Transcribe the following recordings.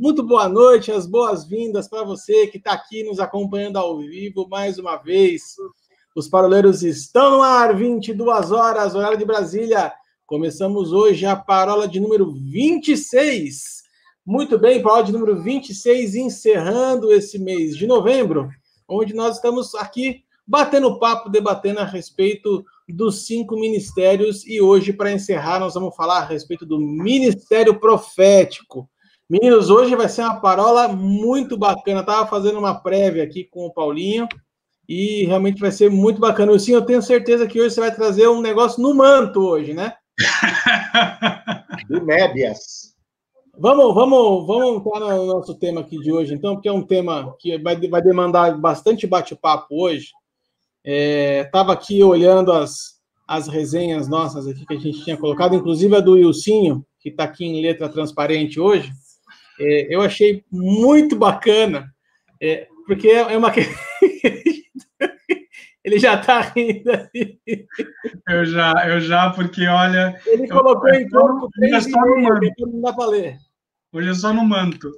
Muito boa noite, as boas-vindas para você que está aqui nos acompanhando ao vivo mais uma vez. Os paroleiros estão no ar, 22 horas, horário de Brasília. Começamos hoje a parola de número 26. Muito bem, parola de número 26, encerrando esse mês de novembro, onde nós estamos aqui batendo papo, debatendo a respeito dos cinco ministérios. E hoje, para encerrar, nós vamos falar a respeito do ministério profético. Meninos, hoje vai ser uma parola muito bacana. Estava fazendo uma prévia aqui com o Paulinho e realmente vai ser muito bacana. Sim, eu tenho certeza que hoje você vai trazer um negócio no manto hoje, né? De médias. Vamos, vamos, vamos entrar no nosso tema aqui de hoje, então, porque é um tema que vai, vai demandar bastante bate-papo hoje. Estava é, aqui olhando as, as resenhas nossas aqui que a gente tinha colocado, inclusive a do Ilcinho, que está aqui em letra transparente hoje. É, eu achei muito bacana, é, porque é uma. Ele já está rindo. Eu já, eu já, porque olha. Ele colocou eu, em corpo três é só no manto. não dá para ler. Hoje é só no manto.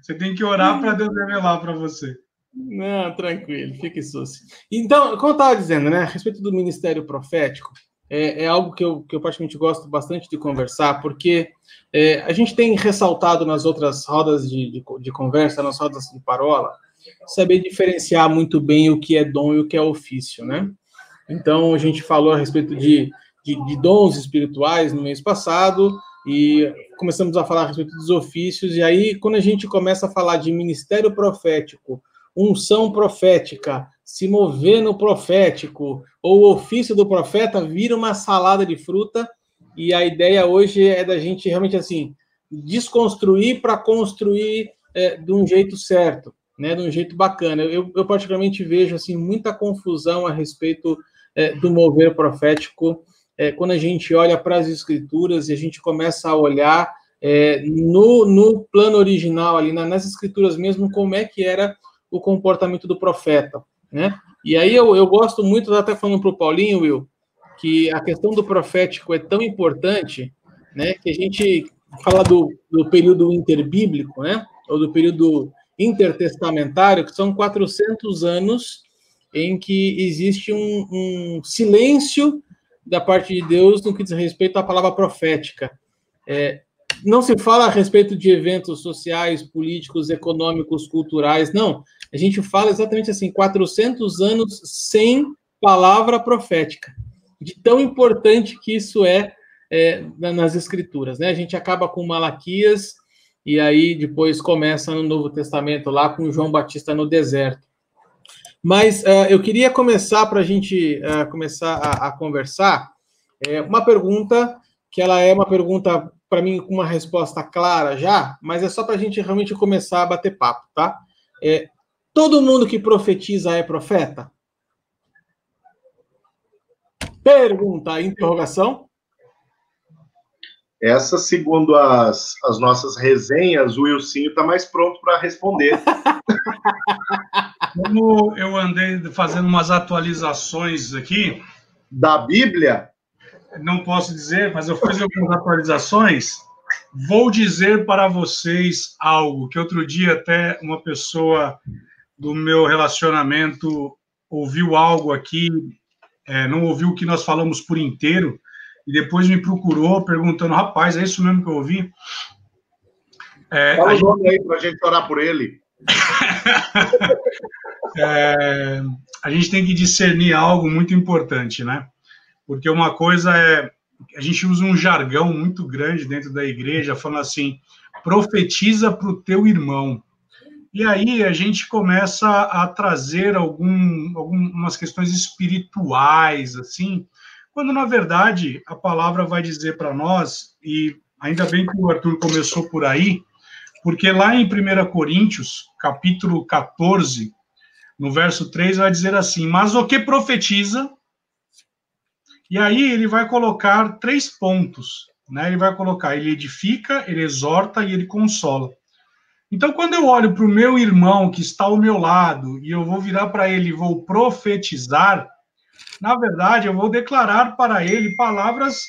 Você tem que orar para Deus revelar para você. Não, tranquilo, fique sucio. Então, como eu estava dizendo, né, a respeito do ministério profético, é, é, algo que eu, que eu gosto bastante de conversar, porque é, a gente tem ressaltado nas outras rodas de, de, de, conversa, nas rodas de parola, saber diferenciar muito bem o que é dom e o que é ofício, né? Então, a gente falou a respeito de, de, de dons espirituais no mês passado, e começamos a falar a respeito dos ofícios, e aí, quando a gente começa a falar de ministério profético, unção profética, se mover no profético, ou o ofício do profeta vira uma salada de fruta, e a ideia hoje é da gente realmente assim desconstruir para construir é, de um jeito certo, né, de um jeito bacana. Eu, eu particularmente vejo assim muita confusão a respeito é, do mover profético é, quando a gente olha para as escrituras e a gente começa a olhar é, no, no plano original ali nas escrituras mesmo como é que era o comportamento do profeta, né? E aí eu, eu gosto muito, até falando para o Paulinho, Will, que a questão do profético é tão importante, né? Que a gente fala do, do período interbíblico, né? Ou do período intertestamentário, que são 400 anos em que existe um, um silêncio da parte de Deus no que diz respeito à palavra profética. É, não se fala a respeito de eventos sociais, políticos, econômicos, culturais, não. A gente fala exatamente assim, 400 anos sem palavra profética. De tão importante que isso é, é nas escrituras, né? A gente acaba com Malaquias e aí depois começa no Novo Testamento lá com João Batista no deserto. Mas uh, eu queria começar para a gente uh, começar a, a conversar é, uma pergunta que ela é uma pergunta para mim com uma resposta clara já, mas é só para a gente realmente começar a bater papo, tá? É, todo mundo que profetiza é profeta? Pergunta, interrogação. Essa, segundo as, as nossas resenhas, o Wilsinho está mais pronto para responder. Como eu andei fazendo umas atualizações aqui. Da Bíblia? não posso dizer, mas eu fiz algumas atualizações. Vou dizer para vocês algo que outro dia até uma pessoa do meu relacionamento ouviu algo aqui, é, não ouviu o que nós falamos por inteiro, e depois me procurou perguntando, rapaz, é isso mesmo que eu ouvi? É, Fala o gente... nome aí para a gente orar por ele. é, a gente tem que discernir algo muito importante, né? porque uma coisa é a gente usa um jargão muito grande dentro da igreja, falando assim: profetiza para o teu irmão. E aí a gente começa a trazer algum, algumas questões espirituais, assim, quando na verdade a palavra vai dizer para nós, e ainda bem que o Arthur começou por aí, porque lá em 1 Coríntios, capítulo 14, no verso 3, vai dizer assim: Mas o que profetiza e aí ele vai colocar três pontos, né? Ele vai colocar, ele edifica, ele exorta e ele consola. Então, quando eu olho para o meu irmão que está ao meu lado e eu vou virar para ele e vou profetizar, na verdade, eu vou declarar para ele palavras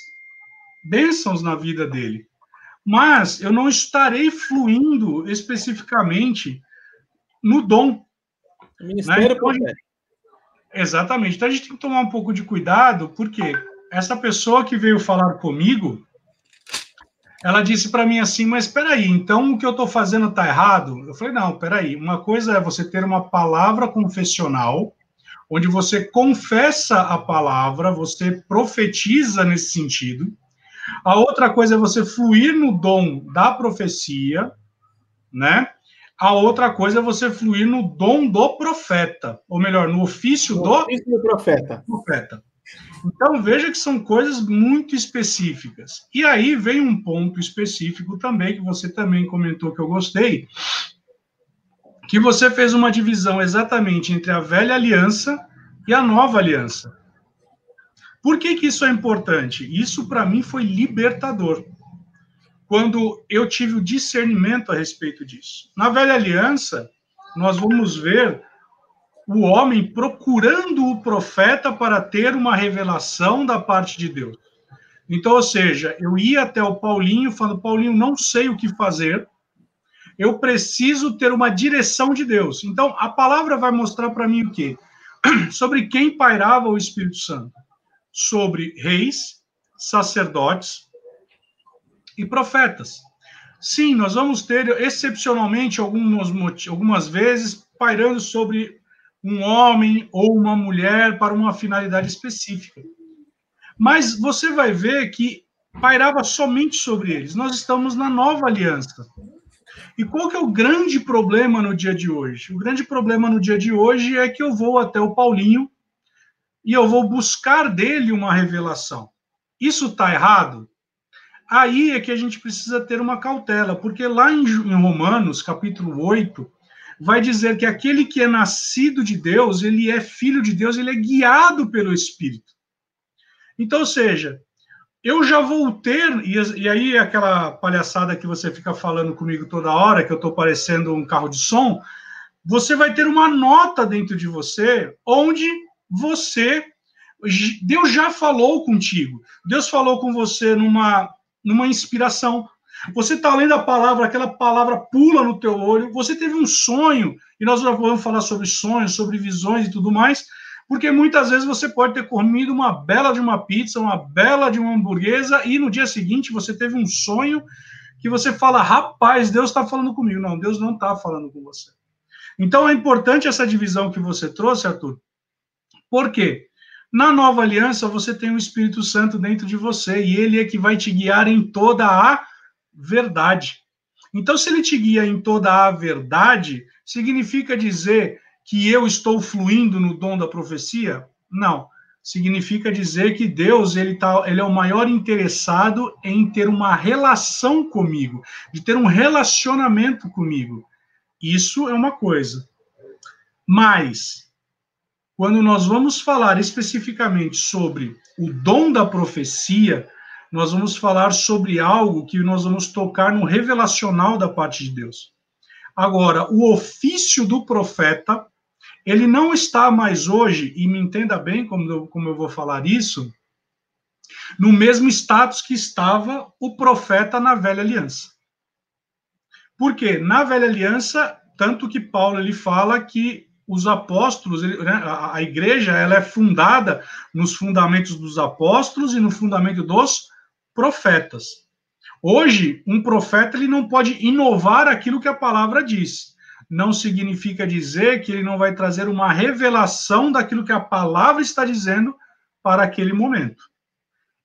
bênçãos na vida dele. mas eu não estarei fluindo especificamente no dom. Ministério né? então, gente, Exatamente. Então a gente tem que tomar um pouco de cuidado, porque essa pessoa que veio falar comigo, ela disse para mim assim, mas espera aí, então o que eu estou fazendo está errado? Eu falei, não, espera aí, uma coisa é você ter uma palavra confessional, onde você confessa a palavra, você profetiza nesse sentido. A outra coisa é você fluir no dom da profecia, né? A outra coisa é você fluir no dom do profeta, ou melhor, no ofício, no do, ofício do profeta. profeta. Então veja que são coisas muito específicas. E aí vem um ponto específico também que você também comentou que eu gostei, que você fez uma divisão exatamente entre a velha aliança e a nova aliança. Por que, que isso é importante? Isso para mim foi libertador. Quando eu tive o discernimento a respeito disso. Na velha aliança, nós vamos ver o homem procurando o profeta para ter uma revelação da parte de Deus. Então, ou seja, eu ia até o Paulinho falando, Paulinho, não sei o que fazer, eu preciso ter uma direção de Deus. Então, a palavra vai mostrar para mim o quê? Sobre quem pairava o Espírito Santo. Sobre reis, sacerdotes e profetas. Sim, nós vamos ter, excepcionalmente, algumas, algumas vezes, pairando sobre um homem ou uma mulher para uma finalidade específica. Mas você vai ver que pairava somente sobre eles. Nós estamos na nova aliança. E qual que é o grande problema no dia de hoje? O grande problema no dia de hoje é que eu vou até o Paulinho e eu vou buscar dele uma revelação. Isso está errado? Aí é que a gente precisa ter uma cautela, porque lá em Romanos, capítulo 8, vai dizer que aquele que é nascido de Deus, ele é filho de Deus, ele é guiado pelo Espírito. Então, ou seja, eu já vou ter, e, aí aquela palhaçada que você fica falando comigo toda hora, que eu estou parecendo um carro de som, você vai ter uma nota dentro de você onde você. Deus já falou contigo. Deus falou com você numa, numa inspiração. Você está lendo a palavra, aquela palavra pula no teu olho, você teve um sonho, e nós já vamos falar sobre sonhos, sobre visões e tudo mais, porque muitas vezes você pode ter comido uma bela de uma pizza, uma bela de uma hamburguesa, e no dia seguinte você teve um sonho que você fala, rapaz, Deus está falando comigo. Não, Deus não está falando com você. Então é importante essa divisão que você trouxe, Arthur. Por quê? Na nova aliança você tem o Espírito Santo dentro de você, e ele é que vai te guiar em toda a verdade. Então, se ele te guia em toda a verdade, significa dizer que eu estou fluindo no dom da profecia? Não. Significa dizer que Deus ele, tá, ele é o maior interessado em ter uma relação comigo, de ter um relacionamento comigo. Isso é uma coisa. Mas, quando nós vamos falar especificamente sobre o dom da profecia, nós vamos falar sobre algo que nós vamos tocar no revelacional da parte de Deus. Agora, o ofício do profeta, ele não está mais hoje, e me entenda bem como eu, como eu vou falar isso, no mesmo status que estava o profeta na velha aliança. Por quê? Na velha aliança, tanto que Paulo ele fala que os apóstolos, né, a igreja, ela é fundada nos fundamentos dos apóstolos e no fundamento dos profetas. Hoje, um profeta ele não pode inovar aquilo que a palavra diz. Não significa dizer que ele não vai trazer uma revelação daquilo que a palavra está dizendo para aquele momento.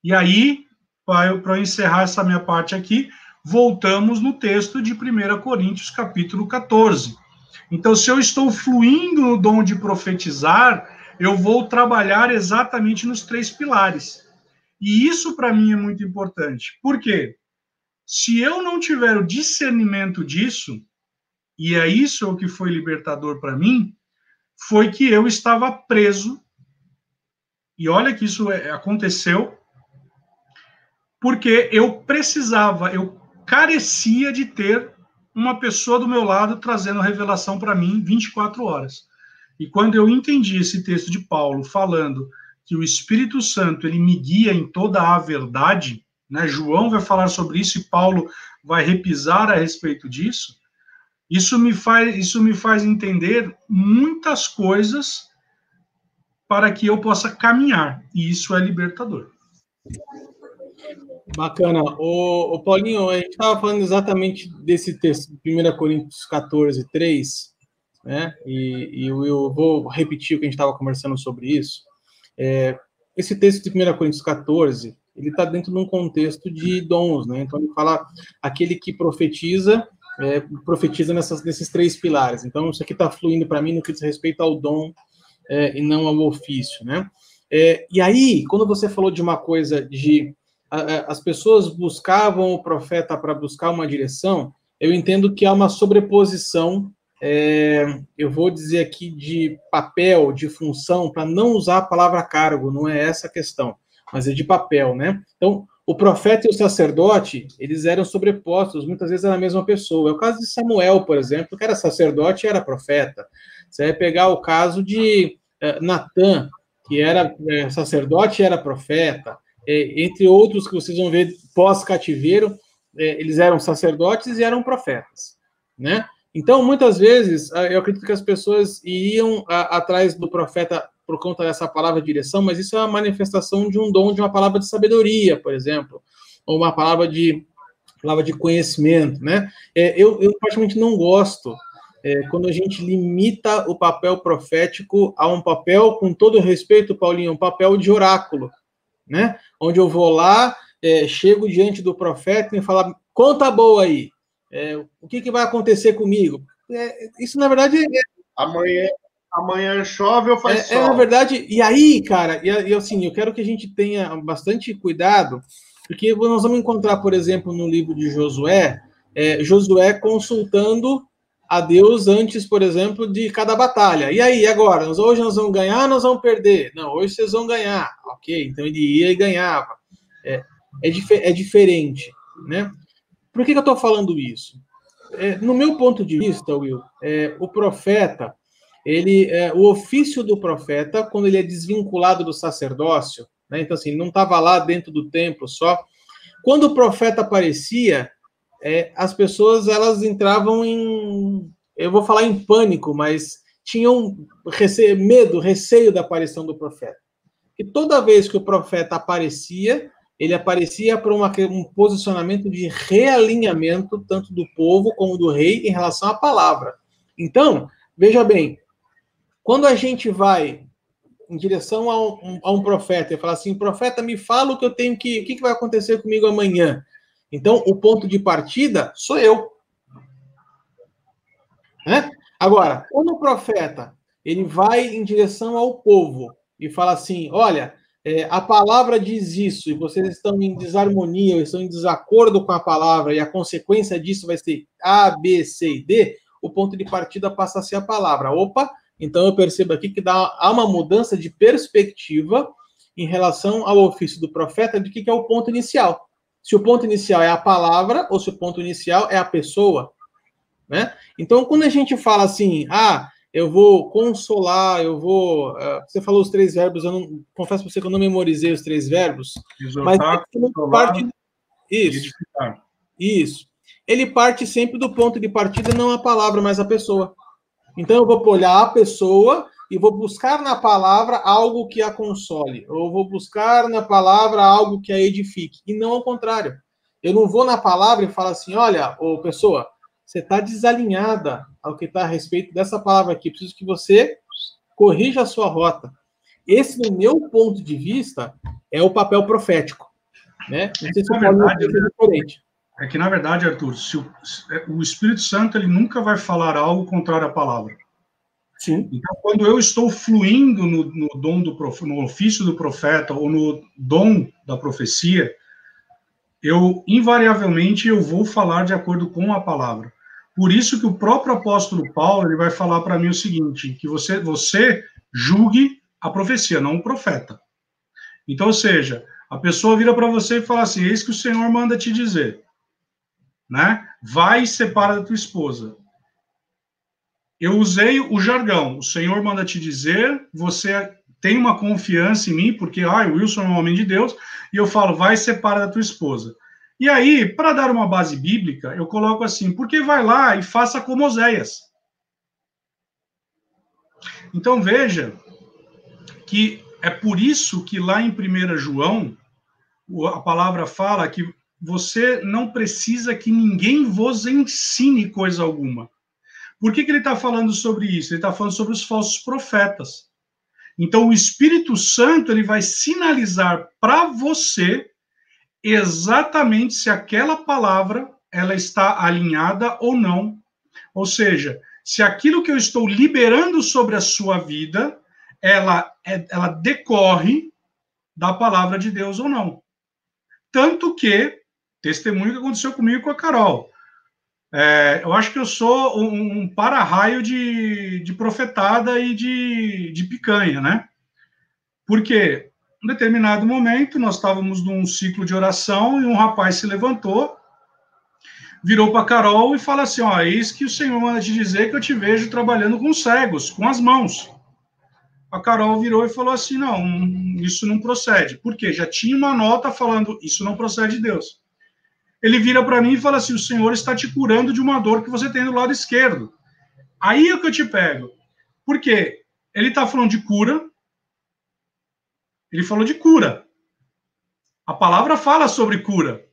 E aí, para encerrar essa minha parte aqui, voltamos no texto de 1 Coríntios, capítulo 14. Então, se eu estou fluindo no dom de profetizar, eu vou trabalhar exatamente nos três pilares. E isso para mim é muito importante. Por quê? Se eu não tiver o discernimento disso, e é isso o que foi libertador para mim, foi que eu estava preso. E olha que isso é, aconteceu porque eu precisava, eu carecia de ter uma pessoa do meu lado trazendo revelação para mim 24 horas. E quando eu entendi esse texto de Paulo falando que o Espírito Santo ele me guia em toda a verdade, né? João vai falar sobre isso e Paulo vai repisar a respeito disso. Isso me faz, isso me faz entender muitas coisas para que eu possa caminhar, e isso é libertador. Bacana. O, o Paulinho, a gente estava falando exatamente desse texto, 1 Coríntios 14, 3, né? E, e eu vou repetir o que a gente estava conversando sobre isso. É, esse texto de 1 Coríntios 14, ele está dentro de um contexto de dons, né? Então ele fala aquele que profetiza, é, profetiza nessas, nesses três pilares. Então isso aqui está fluindo para mim no que diz respeito ao dom é, e não ao ofício, né? É, e aí, quando você falou de uma coisa de a, as pessoas buscavam o profeta para buscar uma direção, eu entendo que há uma sobreposição, é, eu vou dizer aqui de papel, de função, para não usar a palavra cargo, não é essa a questão, mas é de papel, né? Então, o profeta e o sacerdote, eles eram sobrepostos, muitas vezes era a mesma pessoa. É o caso de Samuel, por exemplo, que era sacerdote e era profeta. Você vai pegar o caso de uh, Natan, que era é, sacerdote e era profeta, é, entre outros que vocês vão ver pós-cativeiro, é, eles eram sacerdotes e eram profetas, né? Então, muitas vezes, eu acredito que as pessoas iriam a, atrás do profeta por conta dessa palavra direção, mas isso é uma manifestação de um dom, de uma palavra de sabedoria, por exemplo, ou uma palavra de palavra de conhecimento, né? É, eu, eu praticamente não gosto é, quando a gente limita o papel profético a um papel, com todo respeito, Paulinho, um papel de oráculo, né? Onde eu vou lá, é, chego diante do profeta e falo, conta boa aí, é, o que, que vai acontecer comigo? É, isso, na verdade, é, amanhã, amanhã chove ou faz é, sol? É, na verdade, e aí, cara, e, assim, eu quero que a gente tenha bastante cuidado, porque nós vamos encontrar, por exemplo, no livro de Josué, é, Josué consultando a Deus antes, por exemplo, de cada batalha. E aí, agora? Nós, hoje nós vamos ganhar nós vamos perder? Não, hoje vocês vão ganhar. Ok, então ele ia e ganhava. É, é, dif é diferente, né? Por que, que eu estou falando isso? É, no meu ponto de vista, Will, é, o profeta, ele, é, o ofício do profeta, quando ele é desvinculado do sacerdócio, né? então assim, não estava lá dentro do templo só. Quando o profeta aparecia, é, as pessoas elas entravam em, eu vou falar em pânico, mas tinham receio, medo, receio da aparição do profeta. E toda vez que o profeta aparecia, ele aparecia para uma, um posicionamento de realinhamento tanto do povo como do rei em relação à palavra. Então, veja bem, quando a gente vai em direção a um, a um profeta e fala assim, profeta, me fala o que eu tenho que, o que, vai acontecer comigo amanhã? Então, o ponto de partida sou eu. Né? Agora, quando o profeta ele vai em direção ao povo e fala assim: olha, é, a palavra diz isso, e vocês estão em desarmonia, ou estão em desacordo com a palavra, e a consequência disso vai ser A, B, C e D, o ponto de partida passa a ser a palavra. Opa, então eu percebo aqui que dá, há uma mudança de perspectiva em relação ao ofício do profeta, de que, que é o ponto inicial se o ponto inicial é a palavra ou se o ponto inicial é a pessoa, né? Então, quando a gente fala assim, ah, eu vou consolar, eu vou. Uh, você falou os três verbos, eu não confesso para você que eu não memorizei os três verbos, Exortar, mas parte isso, isso. Ele parte sempre do ponto de partida, não a palavra, mas a pessoa. Então, eu vou olhar a pessoa e vou buscar na palavra algo que a console, ou vou buscar na palavra algo que a edifique, e não ao contrário. Eu não vou na palavra e falo assim: olha, ô pessoa, você está desalinhada ao que está a respeito dessa palavra aqui, preciso que você corrija a sua rota. Esse, no meu ponto de vista, é o papel profético. Né? Não sei se na verdade, é diferente. É que, na verdade, Arthur, o, o Espírito Santo ele nunca vai falar algo contrário à palavra. Sim. Então, quando eu estou fluindo no, no dom do no ofício do profeta ou no dom da profecia, eu invariavelmente eu vou falar de acordo com a palavra. Por isso que o próprio apóstolo Paulo ele vai falar para mim o seguinte, que você você julgue a profecia, não o profeta. Então, ou seja, a pessoa vira para você e fala assim: "Eis que o Senhor manda te dizer", né? Vai e separa da tua esposa eu usei o jargão. O Senhor manda te dizer, você tem uma confiança em mim, porque ah, o Wilson é um homem de Deus, e eu falo, vai separa da tua esposa. E aí, para dar uma base bíblica, eu coloco assim, porque vai lá e faça como Oséias. Então veja que é por isso que lá em 1 João, a palavra fala que você não precisa que ninguém vos ensine coisa alguma. Por que, que ele está falando sobre isso? Ele está falando sobre os falsos profetas. Então, o Espírito Santo ele vai sinalizar para você exatamente se aquela palavra ela está alinhada ou não. Ou seja, se aquilo que eu estou liberando sobre a sua vida, ela, é, ela decorre da palavra de Deus ou não. Tanto que, testemunho que aconteceu comigo com a Carol. É, eu acho que eu sou um, um para-raio de, de profetada e de, de picanha, né? Porque, em determinado momento, nós estávamos num ciclo de oração e um rapaz se levantou, virou para Carol e fala assim: Ó, eis que o Senhor manda te dizer que eu te vejo trabalhando com cegos, com as mãos. A Carol virou e falou assim: Não, isso não procede. Por quê? Já tinha uma nota falando: Isso não procede de Deus ele vira para mim e fala assim: o Senhor está te curando de uma dor que você tem do lado esquerdo. Aí é que eu te pego. Por quê? Ele está falando de cura. Ele falou de cura. A palavra fala sobre cura.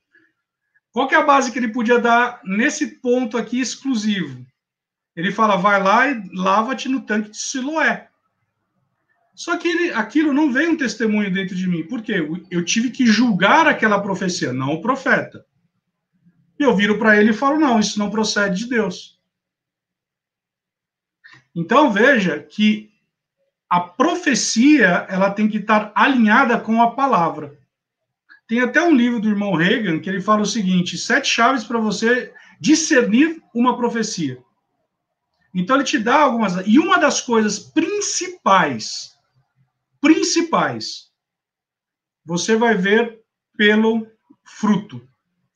Qual que é a base que ele podia dar nesse ponto aqui exclusivo? Ele fala: vai lá e lava-te no tanque de Siloé. Só que ele, aquilo não veio um testemunho dentro de mim. Por quê? Eu tive que julgar aquela profecia, não o profeta. E eu viro para ele e falo: não, isso não procede de Deus. Então veja que a profecia ela tem que estar alinhada com a palavra. Tem até um livro do irmão Reagan que ele fala o seguinte: sete chaves para você discernir uma profecia. Então ele te dá algumas. E uma das coisas principais, principais, você vai ver pelo fruto.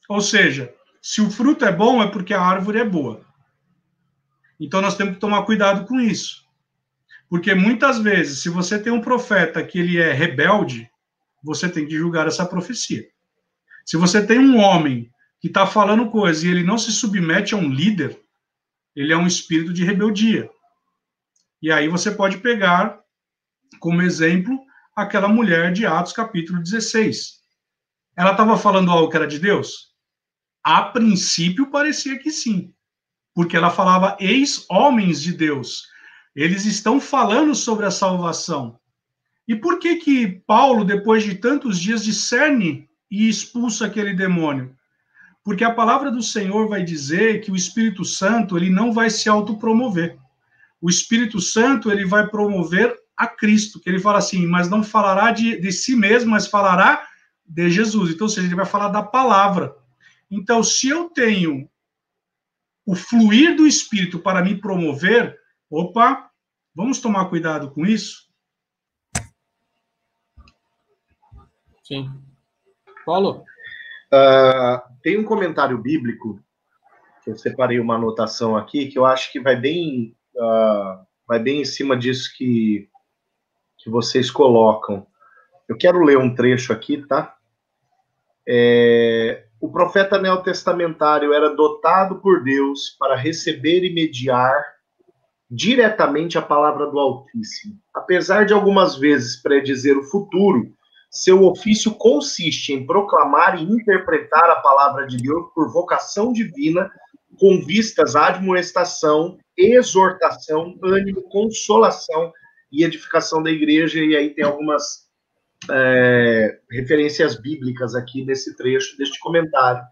Ou seja, se o fruto é bom, é porque a árvore é boa. Então nós temos que tomar cuidado com isso. Porque muitas vezes, se você tem um profeta que ele é rebelde, você tem que julgar essa profecia. Se você tem um homem que está falando coisas e ele não se submete a um líder, ele é um espírito de rebeldia. E aí você pode pegar como exemplo aquela mulher de Atos capítulo 16. Ela estava falando algo que era de Deus? A princípio parecia que sim, porque ela falava ex-homens de Deus. Eles estão falando sobre a salvação. E por que que Paulo, depois de tantos dias, discerne e expulsa aquele demônio? Porque a palavra do Senhor vai dizer que o Espírito Santo ele não vai se autopromover. O Espírito Santo ele vai promover a Cristo, que ele fala assim, mas não falará de, de si mesmo, mas falará de Jesus. Então, ou seja, ele vai falar da palavra. Então, se eu tenho o fluir do espírito para me promover, opa, vamos tomar cuidado com isso? Sim. Paulo? Uh, tem um comentário bíblico, que eu separei uma anotação aqui, que eu acho que vai bem, uh, vai bem em cima disso que, que vocês colocam. Eu quero ler um trecho aqui, tá? É, o profeta neotestamentário era dotado por Deus para receber e mediar diretamente a palavra do Altíssimo. Apesar de algumas vezes predizer o futuro, seu ofício consiste em proclamar e interpretar a palavra de Deus por vocação divina, com vistas à admoestação, exortação, ânimo, consolação e edificação da igreja. E aí tem algumas é, referências bíblicas aqui nesse trecho, deste comentário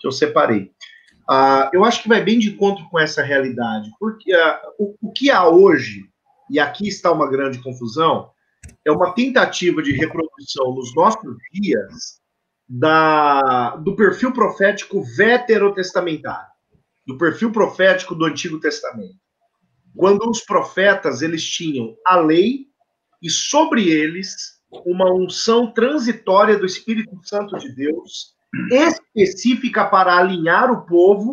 que eu separei. Ah, eu acho que vai bem de encontro com essa realidade, porque ah, o, o que há hoje, e aqui está uma grande confusão, é uma tentativa de reprodução nos nossos dias da, do perfil profético veterotestamentário, do perfil profético do Antigo Testamento. Quando os profetas eles tinham a lei e sobre eles uma unção transitória do Espírito Santo de Deus, específica para alinhar o povo,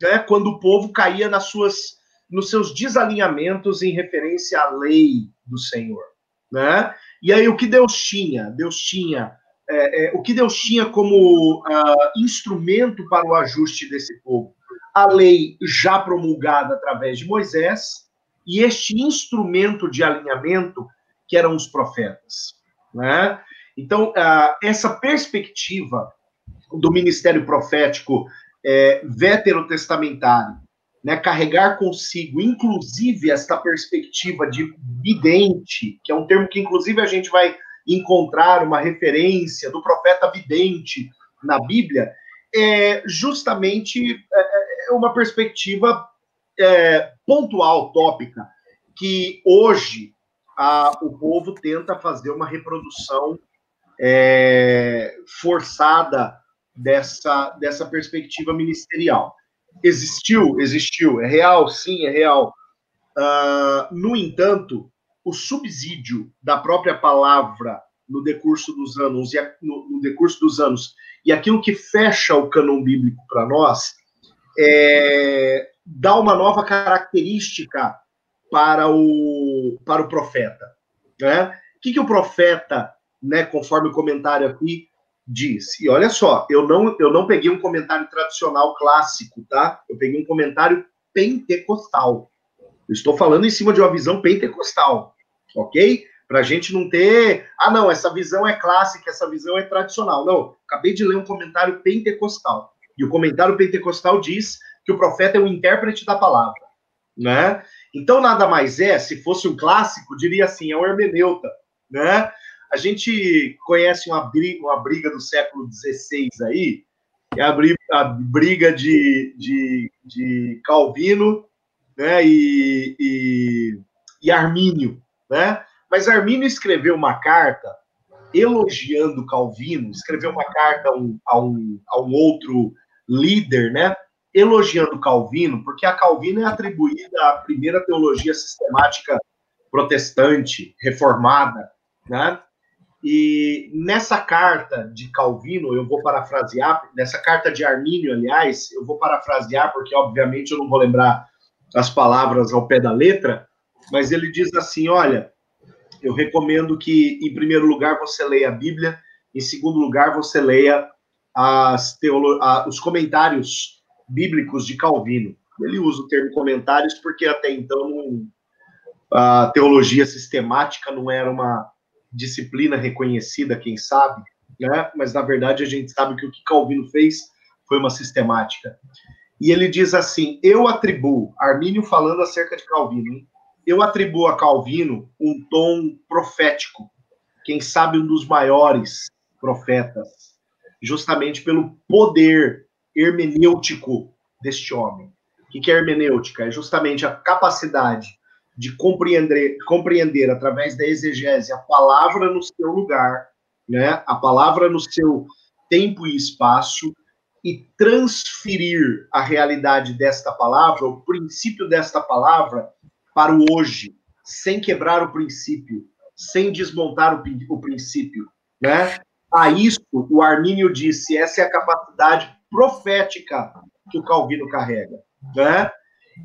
né, quando o povo caía nas suas, nos seus desalinhamentos em referência à lei do Senhor. né? E aí o que Deus tinha? Deus tinha é, é, o que Deus tinha como uh, instrumento para o ajuste desse povo? A lei já promulgada através de Moisés e este instrumento de alinhamento que eram os profetas, né? Então uh, essa perspectiva do ministério profético é, veterotestamentário, né, carregar consigo, inclusive, esta perspectiva de vidente, que é um termo que, inclusive, a gente vai encontrar uma referência do profeta vidente na Bíblia, é justamente é, é uma perspectiva é, pontual, tópica, que hoje a, o povo tenta fazer uma reprodução é, forçada dessa, dessa perspectiva ministerial. Existiu? Existiu. É real? Sim, é real. Uh, no entanto, o subsídio da própria palavra no decurso dos anos e no, no decurso dos anos e aquilo que fecha o cânon bíblico para nós é, dá uma nova característica para o para o profeta, né? O que, que o profeta, né, conforme o comentário aqui, diz. E olha só, eu não, eu não peguei um comentário tradicional clássico, tá? Eu peguei um comentário pentecostal. Eu estou falando em cima de uma visão pentecostal, ok? Para a gente não ter, ah, não, essa visão é clássica, essa visão é tradicional. Não, acabei de ler um comentário pentecostal. E o comentário pentecostal diz que o profeta é o intérprete da palavra, né? Então, nada mais é, se fosse um clássico, diria assim, é um hermeneuta, né? A gente conhece uma briga, uma briga do século XVI aí, é a briga, a briga de, de, de Calvino né, e, e, e Armínio. Né? Mas Armínio escreveu uma carta elogiando Calvino, escreveu uma carta a um, a um, a um outro líder, né? elogiando Calvino, porque a Calvino é atribuída à primeira teologia sistemática protestante, reformada, né? E nessa carta de Calvino, eu vou parafrasear, nessa carta de Armínio, aliás, eu vou parafrasear, porque obviamente eu não vou lembrar as palavras ao pé da letra, mas ele diz assim: olha, eu recomendo que, em primeiro lugar, você leia a Bíblia, em segundo lugar, você leia teolo os comentários bíblicos de Calvino. Ele usa o termo comentários porque até então a teologia sistemática não era uma disciplina reconhecida, quem sabe, né? mas na verdade a gente sabe que o que Calvino fez foi uma sistemática. E ele diz assim: eu atribuo, Armínio falando acerca de Calvino, hein? eu atribuo a Calvino um tom profético, quem sabe um dos maiores profetas, justamente pelo poder hermenêutico deste homem. O que é hermenêutica? É justamente a capacidade de compreender, compreender através da exegese a palavra no seu lugar, né? A palavra no seu tempo e espaço e transferir a realidade desta palavra, o princípio desta palavra para o hoje, sem quebrar o princípio, sem desmontar o, o princípio, né? A isso o Armínio disse, essa é a capacidade profética que o Calvino carrega, né?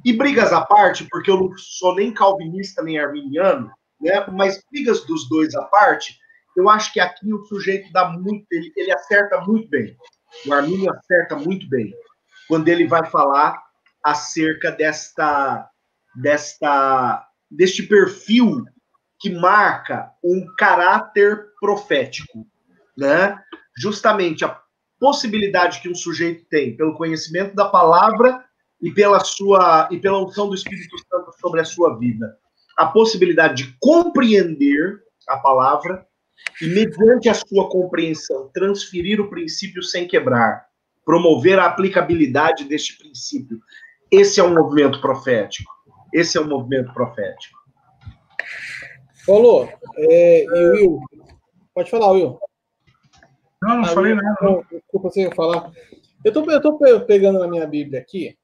E brigas à parte, porque eu não sou nem calvinista nem arminiano, né? Mas brigas dos dois à parte, eu acho que aqui o sujeito dá muito, ele, ele acerta muito bem. O Arminio acerta muito bem quando ele vai falar acerca desta, desta, deste perfil que marca um caráter profético, né? Justamente a possibilidade que um sujeito tem pelo conhecimento da palavra e pela sua e pela unção do Espírito Santo sobre a sua vida, a possibilidade de compreender a palavra e mediante a sua compreensão transferir o princípio sem quebrar, promover a aplicabilidade deste princípio. Esse é um movimento profético. Esse é um movimento profético. Falou. É, e Will, pode falar, Will. Não, não ah, falei nada. Não, desculpa você falar. Eu estou pegando na minha Bíblia aqui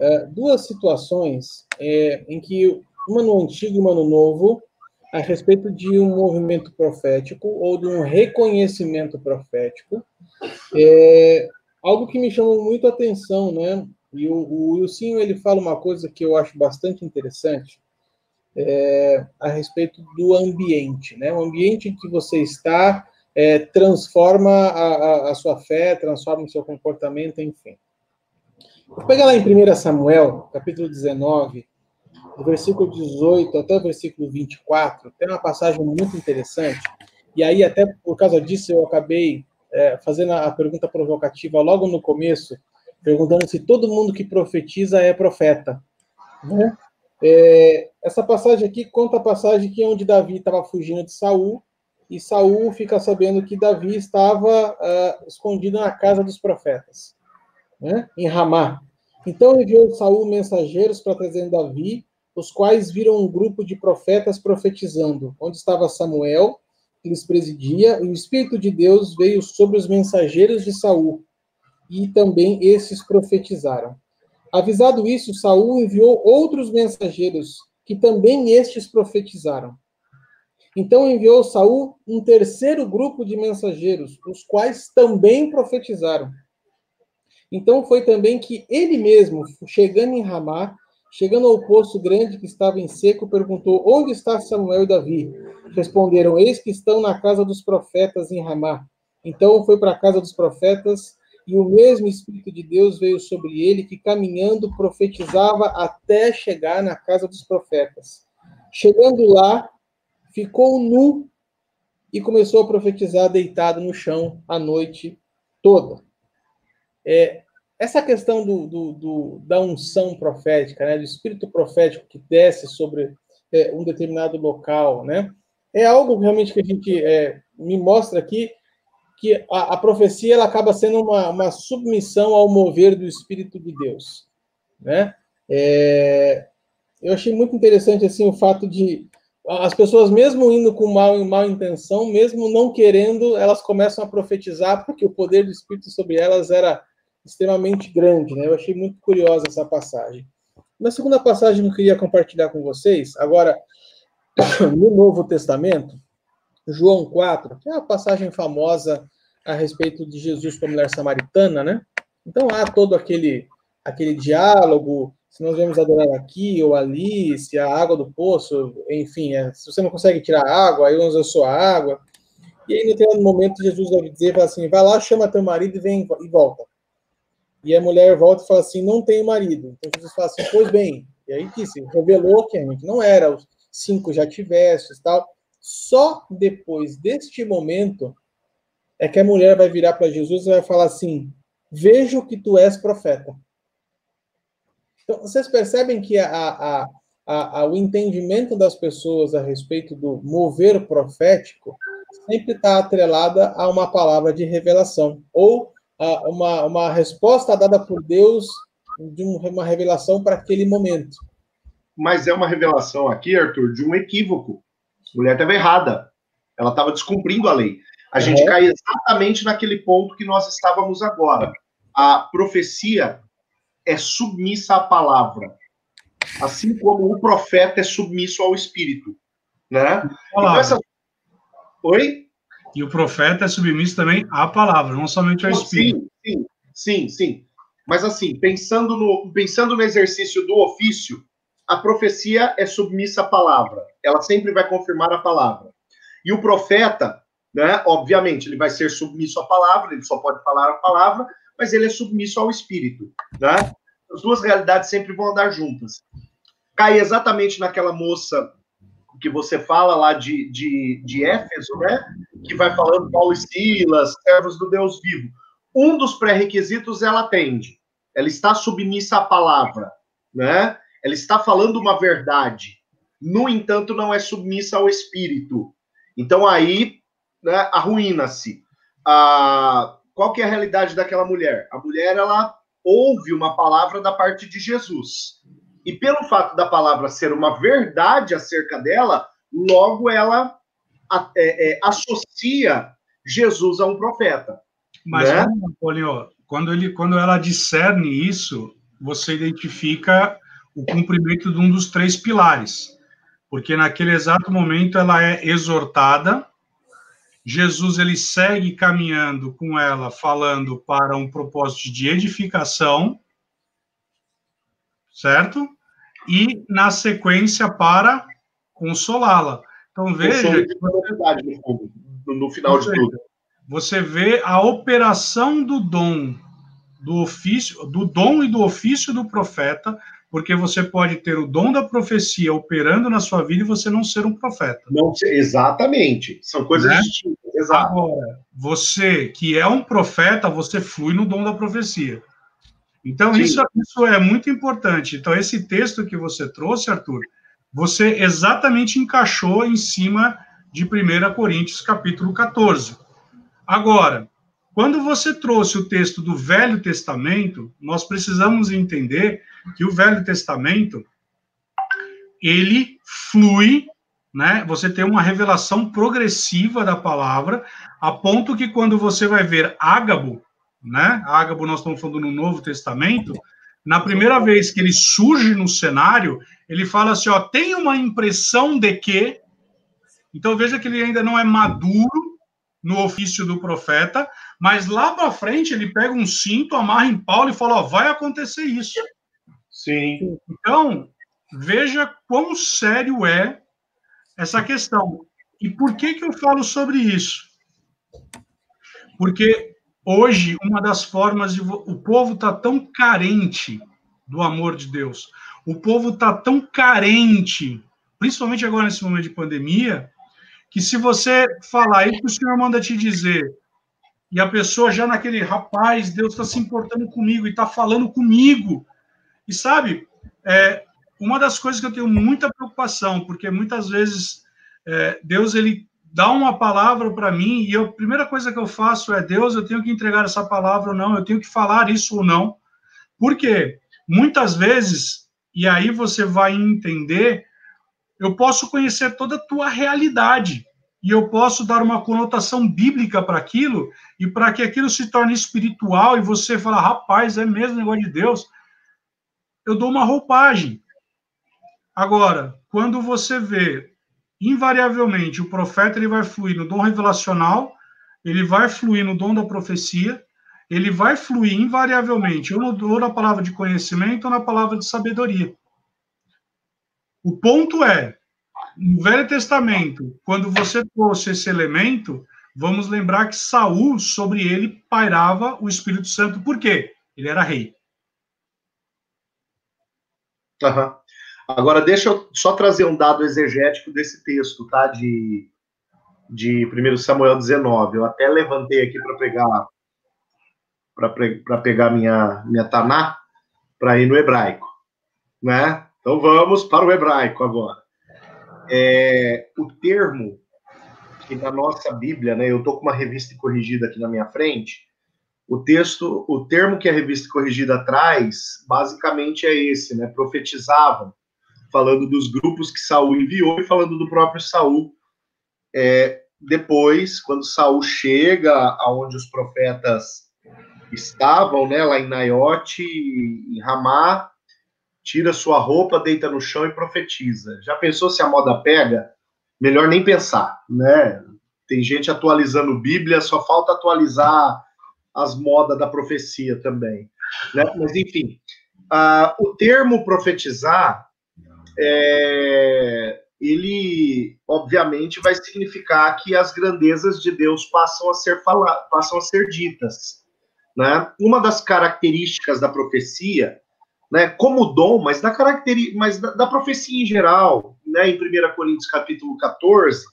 é, duas situações é, em que, uma no Antigo e uma no Novo, a respeito de um movimento profético ou de um reconhecimento profético. É, algo que me chamou muito a atenção, né? E o, o Wilson, ele fala uma coisa que eu acho bastante interessante. é, a respeito do ambiente, né? O ambiente em que você está é, transforma a, a, a, sua fé, transforma o seu comportamento, enfim. Vou pegar lá em 1 Samuel, capítulo 19, do versículo 18 até o versículo 24, tem uma passagem muito interessante, e aí, até por causa disso, eu acabei é, fazendo a pergunta provocativa logo no começo, perguntando se todo mundo que profetiza é profeta. Né? É, essa passagem aqui conta a passagem que é onde Davi estava fugindo de Saul e Saul fica sabendo que Davi estava uh, escondido na casa dos profetas, né? em Ramá. Então enviou Saul mensageiros para trazer Davi, os quais viram um grupo de profetas profetizando, onde estava Samuel, que lhes presidia, e o Espírito de Deus veio sobre os mensageiros de Saul, e também esses profetizaram. Avisado isso, Saul enviou outros mensageiros, que também estes profetizaram. Então enviou Saul um terceiro grupo de mensageiros, os quais também profetizaram. Então foi também que ele mesmo, chegando em Ramá, chegando ao poço grande que estava em seco, perguntou: Onde está Samuel e Davi? Responderam: Eis que estão na casa dos profetas em Ramá. Então foi para a casa dos profetas e o mesmo Espírito de Deus veio sobre ele, que caminhando profetizava até chegar na casa dos profetas. Chegando lá, ficou nu e começou a profetizar deitado no chão a noite toda. É, essa questão do, do, do, da unção profética, né, do espírito profético que desce sobre é, um determinado local, né, é algo realmente que a gente é, me mostra aqui que a, a, profecia ela acaba sendo uma, uma submissão ao mover do Espírito de Deus, né? É, eu achei muito interessante assim o fato de as pessoas, mesmo indo com mal, mal intenção, mesmo não querendo, elas começam a profetizar porque o poder do Espírito sobre elas era extremamente grande. Né? Eu achei muito curiosa essa passagem. Na segunda passagem que eu queria compartilhar com vocês, agora, no Novo Testamento, João 4, que é a passagem famosa a respeito de Jesus com a mulher samaritana, né? Então há todo aquele, aquele diálogo se nós vamos adorar aqui ou ali, se a água do poço, enfim, é, se você não consegue tirar água, aí usa a sua água. E aí, no momento, Jesus vai dizer, assim, vai lá, chama teu marido e vem e volta. E a mulher volta e fala assim, não tenho marido. Então Jesus fala assim, pois bem. E aí disse, revelou que realmente não era, os cinco já tivesses tal. Só depois deste momento é que a mulher vai virar para Jesus e vai falar assim, vejo que tu és profeta. Então, vocês percebem que a, a, a, o entendimento das pessoas a respeito do mover profético sempre está atrelada a uma palavra de revelação, ou a uma, uma resposta dada por Deus de uma revelação para aquele momento. Mas é uma revelação aqui, Arthur, de um equívoco. A mulher estava errada. Ela estava descumprindo a lei. A gente cai exatamente naquele ponto que nós estávamos agora. A profecia é submissa à palavra, assim como o profeta é submisso ao espírito, né? Então, essa... Oi? E o profeta é submisso também à palavra, não somente ao espírito. Sim, sim, sim, sim. Mas assim, pensando no, pensando no exercício do ofício, a profecia é submissa à palavra. Ela sempre vai confirmar a palavra. E o profeta, né, obviamente, ele vai ser submisso à palavra, ele só pode falar a palavra, mas ele é submisso ao espírito, né? As duas realidades sempre vão andar juntas. Cai exatamente naquela moça que você fala lá de, de, de Éfeso, né? Que vai falando Paulo e Silas, servos do Deus vivo. Um dos pré-requisitos ela atende. Ela está submissa à palavra, né? Ela está falando uma verdade. No entanto, não é submissa ao espírito. Então aí né, arruína-se. Ah, qual que é a realidade daquela mulher? A mulher, ela ouve uma palavra da parte de Jesus. E pelo fato da palavra ser uma verdade acerca dela, logo ela é, é, associa Jesus a um profeta. Mas, né? Quando, ele, quando ela discerne isso, você identifica o cumprimento de um dos três pilares. Porque naquele exato momento ela é exortada Jesus ele segue caminhando com ela, falando para um propósito de edificação, certo? E na sequência para consolá-la. Então veja. No, no final de tudo. Você vê a operação do dom, do ofício, do dom e do ofício do profeta, porque você pode ter o dom da profecia operando na sua vida e você não ser um profeta. Não, exatamente. São coisas né? distintas. Exato. Agora, você que é um profeta, você flui no dom da profecia. Então, isso, isso é muito importante. Então, esse texto que você trouxe, Arthur, você exatamente encaixou em cima de 1 Coríntios, capítulo 14. Agora, quando você trouxe o texto do Velho Testamento, nós precisamos entender que o Velho Testamento ele flui, né? Você tem uma revelação progressiva da palavra, a ponto que quando você vai ver Ágabo, né? Ágabo nós estamos falando no Novo Testamento, na primeira vez que ele surge no cenário, ele fala assim, ó, tem uma impressão de que então veja que ele ainda não é maduro no ofício do profeta, mas lá para frente ele pega um cinto, amarra em Paulo e fala, ó, vai acontecer isso. Sim. Então, veja quão sério é essa questão. E por que que eu falo sobre isso? Porque hoje uma das formas de o povo está tão carente do amor de Deus. O povo está tão carente, principalmente agora nesse momento de pandemia, que se você falar isso que o Senhor manda te dizer, e a pessoa já naquele rapaz, Deus está se importando comigo e está falando comigo. E sabe, é, uma das coisas que eu tenho muita preocupação, porque muitas vezes é, Deus ele dá uma palavra para mim e a primeira coisa que eu faço é Deus, eu tenho que entregar essa palavra ou não, eu tenho que falar isso ou não. Por quê? Muitas vezes, e aí você vai entender eu posso conhecer toda a tua realidade e eu posso dar uma conotação bíblica para aquilo e para que aquilo se torne espiritual e você fala, rapaz, é mesmo negócio de Deus. Eu dou uma roupagem. Agora, quando você vê, invariavelmente, o profeta ele vai fluir no dom revelacional, ele vai fluir no dom da profecia, ele vai fluir invariavelmente ou, na palavra de conhecimento ou na palavra de sabedoria. O ponto é, no Velho Testamento, quando você trouxe esse elemento, vamos lembrar que Saul, sobre ele pairava o Espírito Santo. Por quê? Ele era rei. Uhum. Agora, deixa eu só trazer um dado exegético desse texto, tá? De, de 1 Samuel 19. Eu até levantei aqui para pegar para pegar minha, minha Taná para ir no hebraico, né? Então vamos para o hebraico agora. É, o termo que na nossa Bíblia, né, eu estou com uma revista corrigida aqui na minha frente, o texto, o termo que a revista corrigida traz, basicamente é esse, né, profetizavam, falando dos grupos que Saul enviou e falando do próprio Saul. É, depois, quando Saul chega aonde os profetas estavam, né, lá em Naiote, em Ramá, tira sua roupa, deita no chão e profetiza. Já pensou se a moda pega? Melhor nem pensar, né? Tem gente atualizando Bíblia, só falta atualizar as modas da profecia também. Né? Mas, enfim, uh, o termo profetizar, é, ele, obviamente, vai significar que as grandezas de Deus passam a ser, faladas, passam a ser ditas. Né? Uma das características da profecia né, como dom, mas da característica, mas da, da, profecia em geral, né, em 1 Coríntios capítulo 14,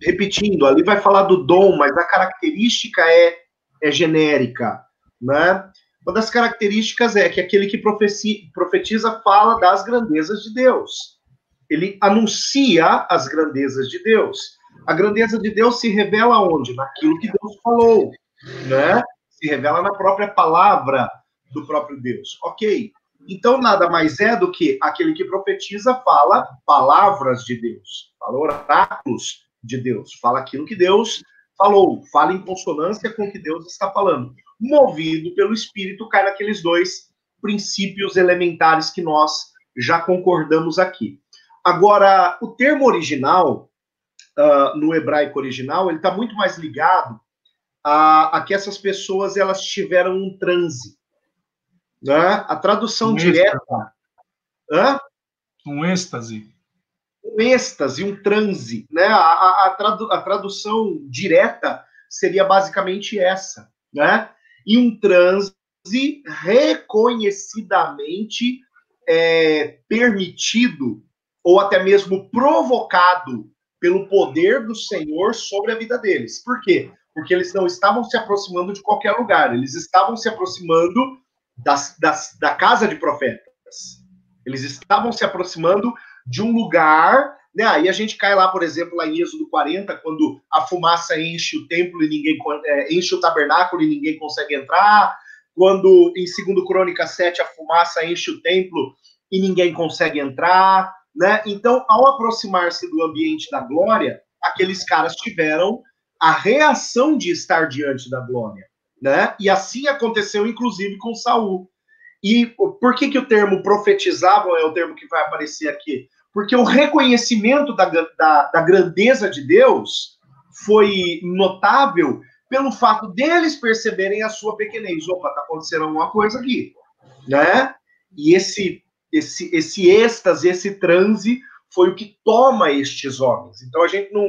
repetindo, ali vai falar do dom, mas a característica é, é genérica, né? Uma das características é que aquele que profetiza fala das grandezas de Deus. Ele anuncia as grandezas de Deus. A grandeza de Deus se revela onde? Naquilo que Deus falou, né? Se revela na própria palavra do próprio Deus. Ok. Então, nada mais é do que aquele que profetiza fala palavras de Deus, fala oráculos de Deus, fala aquilo que Deus falou, fala em consonância com o que Deus está falando. Movido pelo Espírito, cai naqueles dois princípios elementares que nós já concordamos aqui. Agora, o termo original, uh, no hebraico original, ele está muito mais ligado a, a que essas pessoas elas tiveram um transe né? A tradução um direta. Hã? Um êxtase. um êxtase, um transe, né? A, a, a, tradu a tradução direta seria basicamente essa, né? E um transe reconhecidamente é, permitido ou até mesmo provocado pelo poder do Senhor sobre a vida deles. Por quê? Porque eles não estavam se aproximando de qualquer lugar, eles estavam se aproximando das, das, da casa de profetas. Eles estavam se aproximando de um lugar. Né? Aí a gente cai lá, por exemplo, lá em Êxodo 40, quando a fumaça enche o templo e ninguém é, enche o tabernáculo e ninguém consegue entrar. Quando em 2 Crônica 7 a fumaça enche o templo e ninguém consegue entrar. Né? Então, ao aproximar-se do ambiente da glória, aqueles caras tiveram a reação de estar diante da glória. Né? E assim aconteceu, inclusive, com Saul. E por que, que o termo profetizavam é o termo que vai aparecer aqui? Porque o reconhecimento da, da, da grandeza de Deus foi notável pelo fato deles perceberem a sua pequenez. Opa, está acontecendo alguma coisa aqui, né? E esse, esse, esse êxtase, esse transe foi o que toma estes homens. Então a gente não,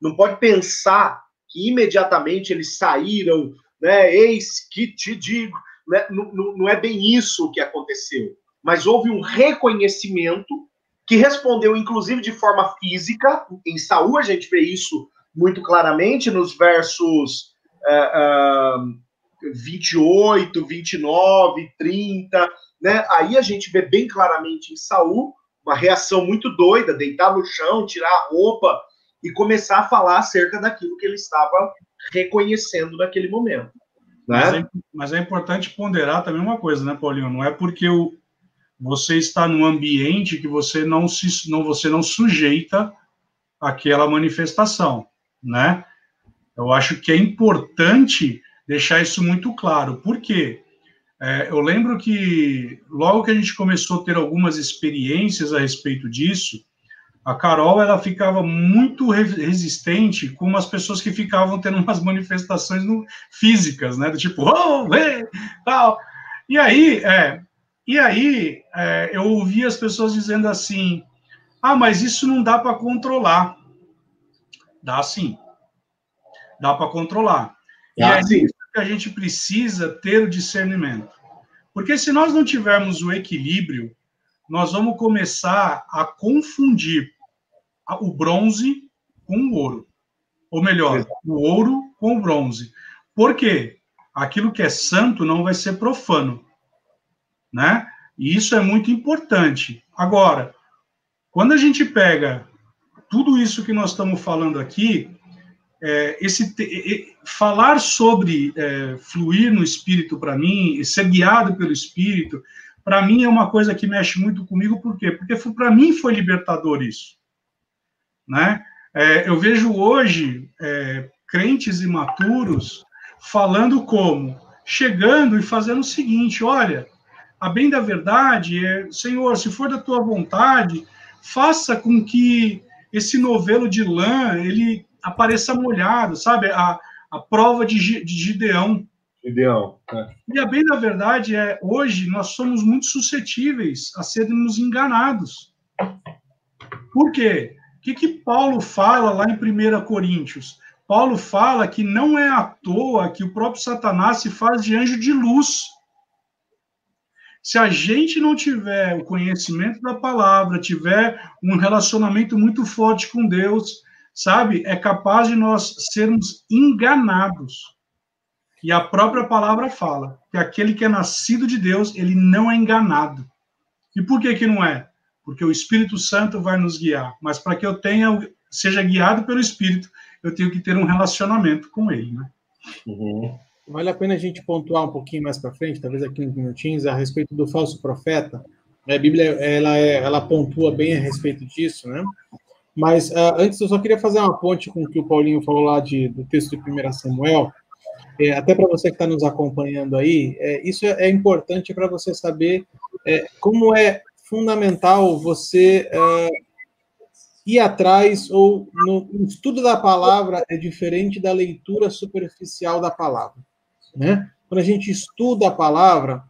não pode pensar que imediatamente eles saíram, né? Eis que te digo né? não, não é bem isso que aconteceu, mas houve um reconhecimento que respondeu, inclusive, de forma física. Em Saul, a gente vê isso muito claramente nos versos uh, uh, 28, 29, 30. Né? Aí a gente vê bem claramente em Saul uma reação muito doida, deitar no chão, tirar a roupa e começar a falar acerca daquilo que ele estava reconhecendo naquele momento. Né? Mas, é, mas, é, importante ponderar também uma coisa, né, Paulinho? Não é porque o, você está num ambiente que você não se não você não sujeita aquela manifestação, né? Eu acho que é importante deixar isso muito claro. Por quê? É, eu lembro que logo que a gente começou a ter algumas experiências a respeito disso, a Carol ela ficava muito resistente com umas pessoas que ficavam tendo umas manifestações no, físicas, né? Do tipo, oh, hey, tal. E aí, é, e aí é, eu ouvi as pessoas dizendo assim: ah, mas isso não dá para controlar. Dá sim. Dá para controlar. e é isso que a gente precisa ter o discernimento. Porque se nós não tivermos o equilíbrio, nós vamos começar a confundir o bronze com o ouro. Ou melhor, o ouro com o bronze. Por quê? Aquilo que é santo não vai ser profano. Né? E isso é muito importante. Agora, quando a gente pega tudo isso que nós estamos falando aqui, é, esse falar sobre é, fluir no espírito para mim, ser guiado pelo espírito, para mim é uma coisa que mexe muito comigo, por quê? Porque para mim foi libertador isso. Né? É, eu vejo hoje é, crentes imaturos falando como? Chegando e fazendo o seguinte: olha, a bem da verdade é, Senhor, se for da tua vontade, faça com que esse novelo de lã ele apareça molhado, sabe? A, a prova de, de Gideão. Gideão. É. E a bem da verdade é, hoje nós somos muito suscetíveis a sermos enganados. Por quê? que, que Paulo fala lá em 1 Coríntios? Paulo fala que não é à toa que o próprio Satanás se faz de anjo de luz. Se a gente não tiver o conhecimento da palavra, tiver um relacionamento muito forte com Deus, sabe, é capaz de nós sermos enganados. E a própria palavra fala que aquele que é nascido de Deus, ele não é enganado. E por que que não é? porque o Espírito Santo vai nos guiar. Mas para que eu tenha, seja guiado pelo Espírito, eu tenho que ter um relacionamento com ele, né? Uhum. Vale a pena a gente pontuar um pouquinho mais para frente, talvez aqui uns minutinhos, a respeito do falso profeta. A Bíblia ela, é, ela pontua bem a respeito disso, né? Mas uh, antes eu só queria fazer uma ponte com o que o Paulinho falou lá de, do texto de 1 Samuel. É, até para você que está nos acompanhando aí, é, isso é, importante para você saber é, como é fundamental você é, ir atrás, ou no, no, estudo da palavra é diferente da leitura superficial da palavra. Né? Quando a gente estuda a palavra,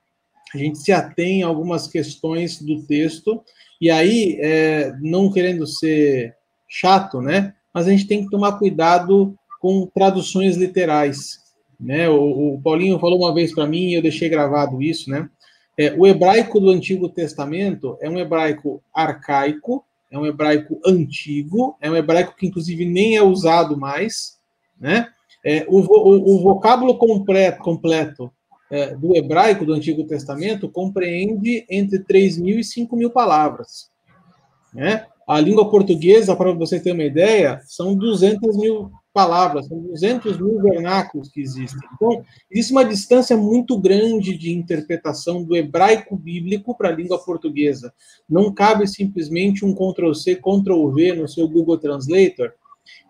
a gente se atém a algumas questões do texto E aí, é, não querendo ser chato, né? Mas a gente tem que tomar cuidado com traduções literais. Né? O, o Paulinho falou uma vez para mim, e eu deixei gravado isso, né? É, o hebraico do Antigo Testamento é um hebraico arcaico, é um hebraico antigo, é um hebraico que inclusive nem é usado mais, né? É, o, o, o, vocábulo completo, completo é, do hebraico do Antigo Testamento compreende entre 3 mil e 5 mil palavras. Né? A língua portuguesa, para você ter uma ideia, são 200 mil palavras, são 200 mil vernáculos que existem. Então, existe uma distância muito grande de interpretação do hebraico bíblico para a língua portuguesa. Não cabe simplesmente um Ctrl-C, Ctrl-V no seu Google Translator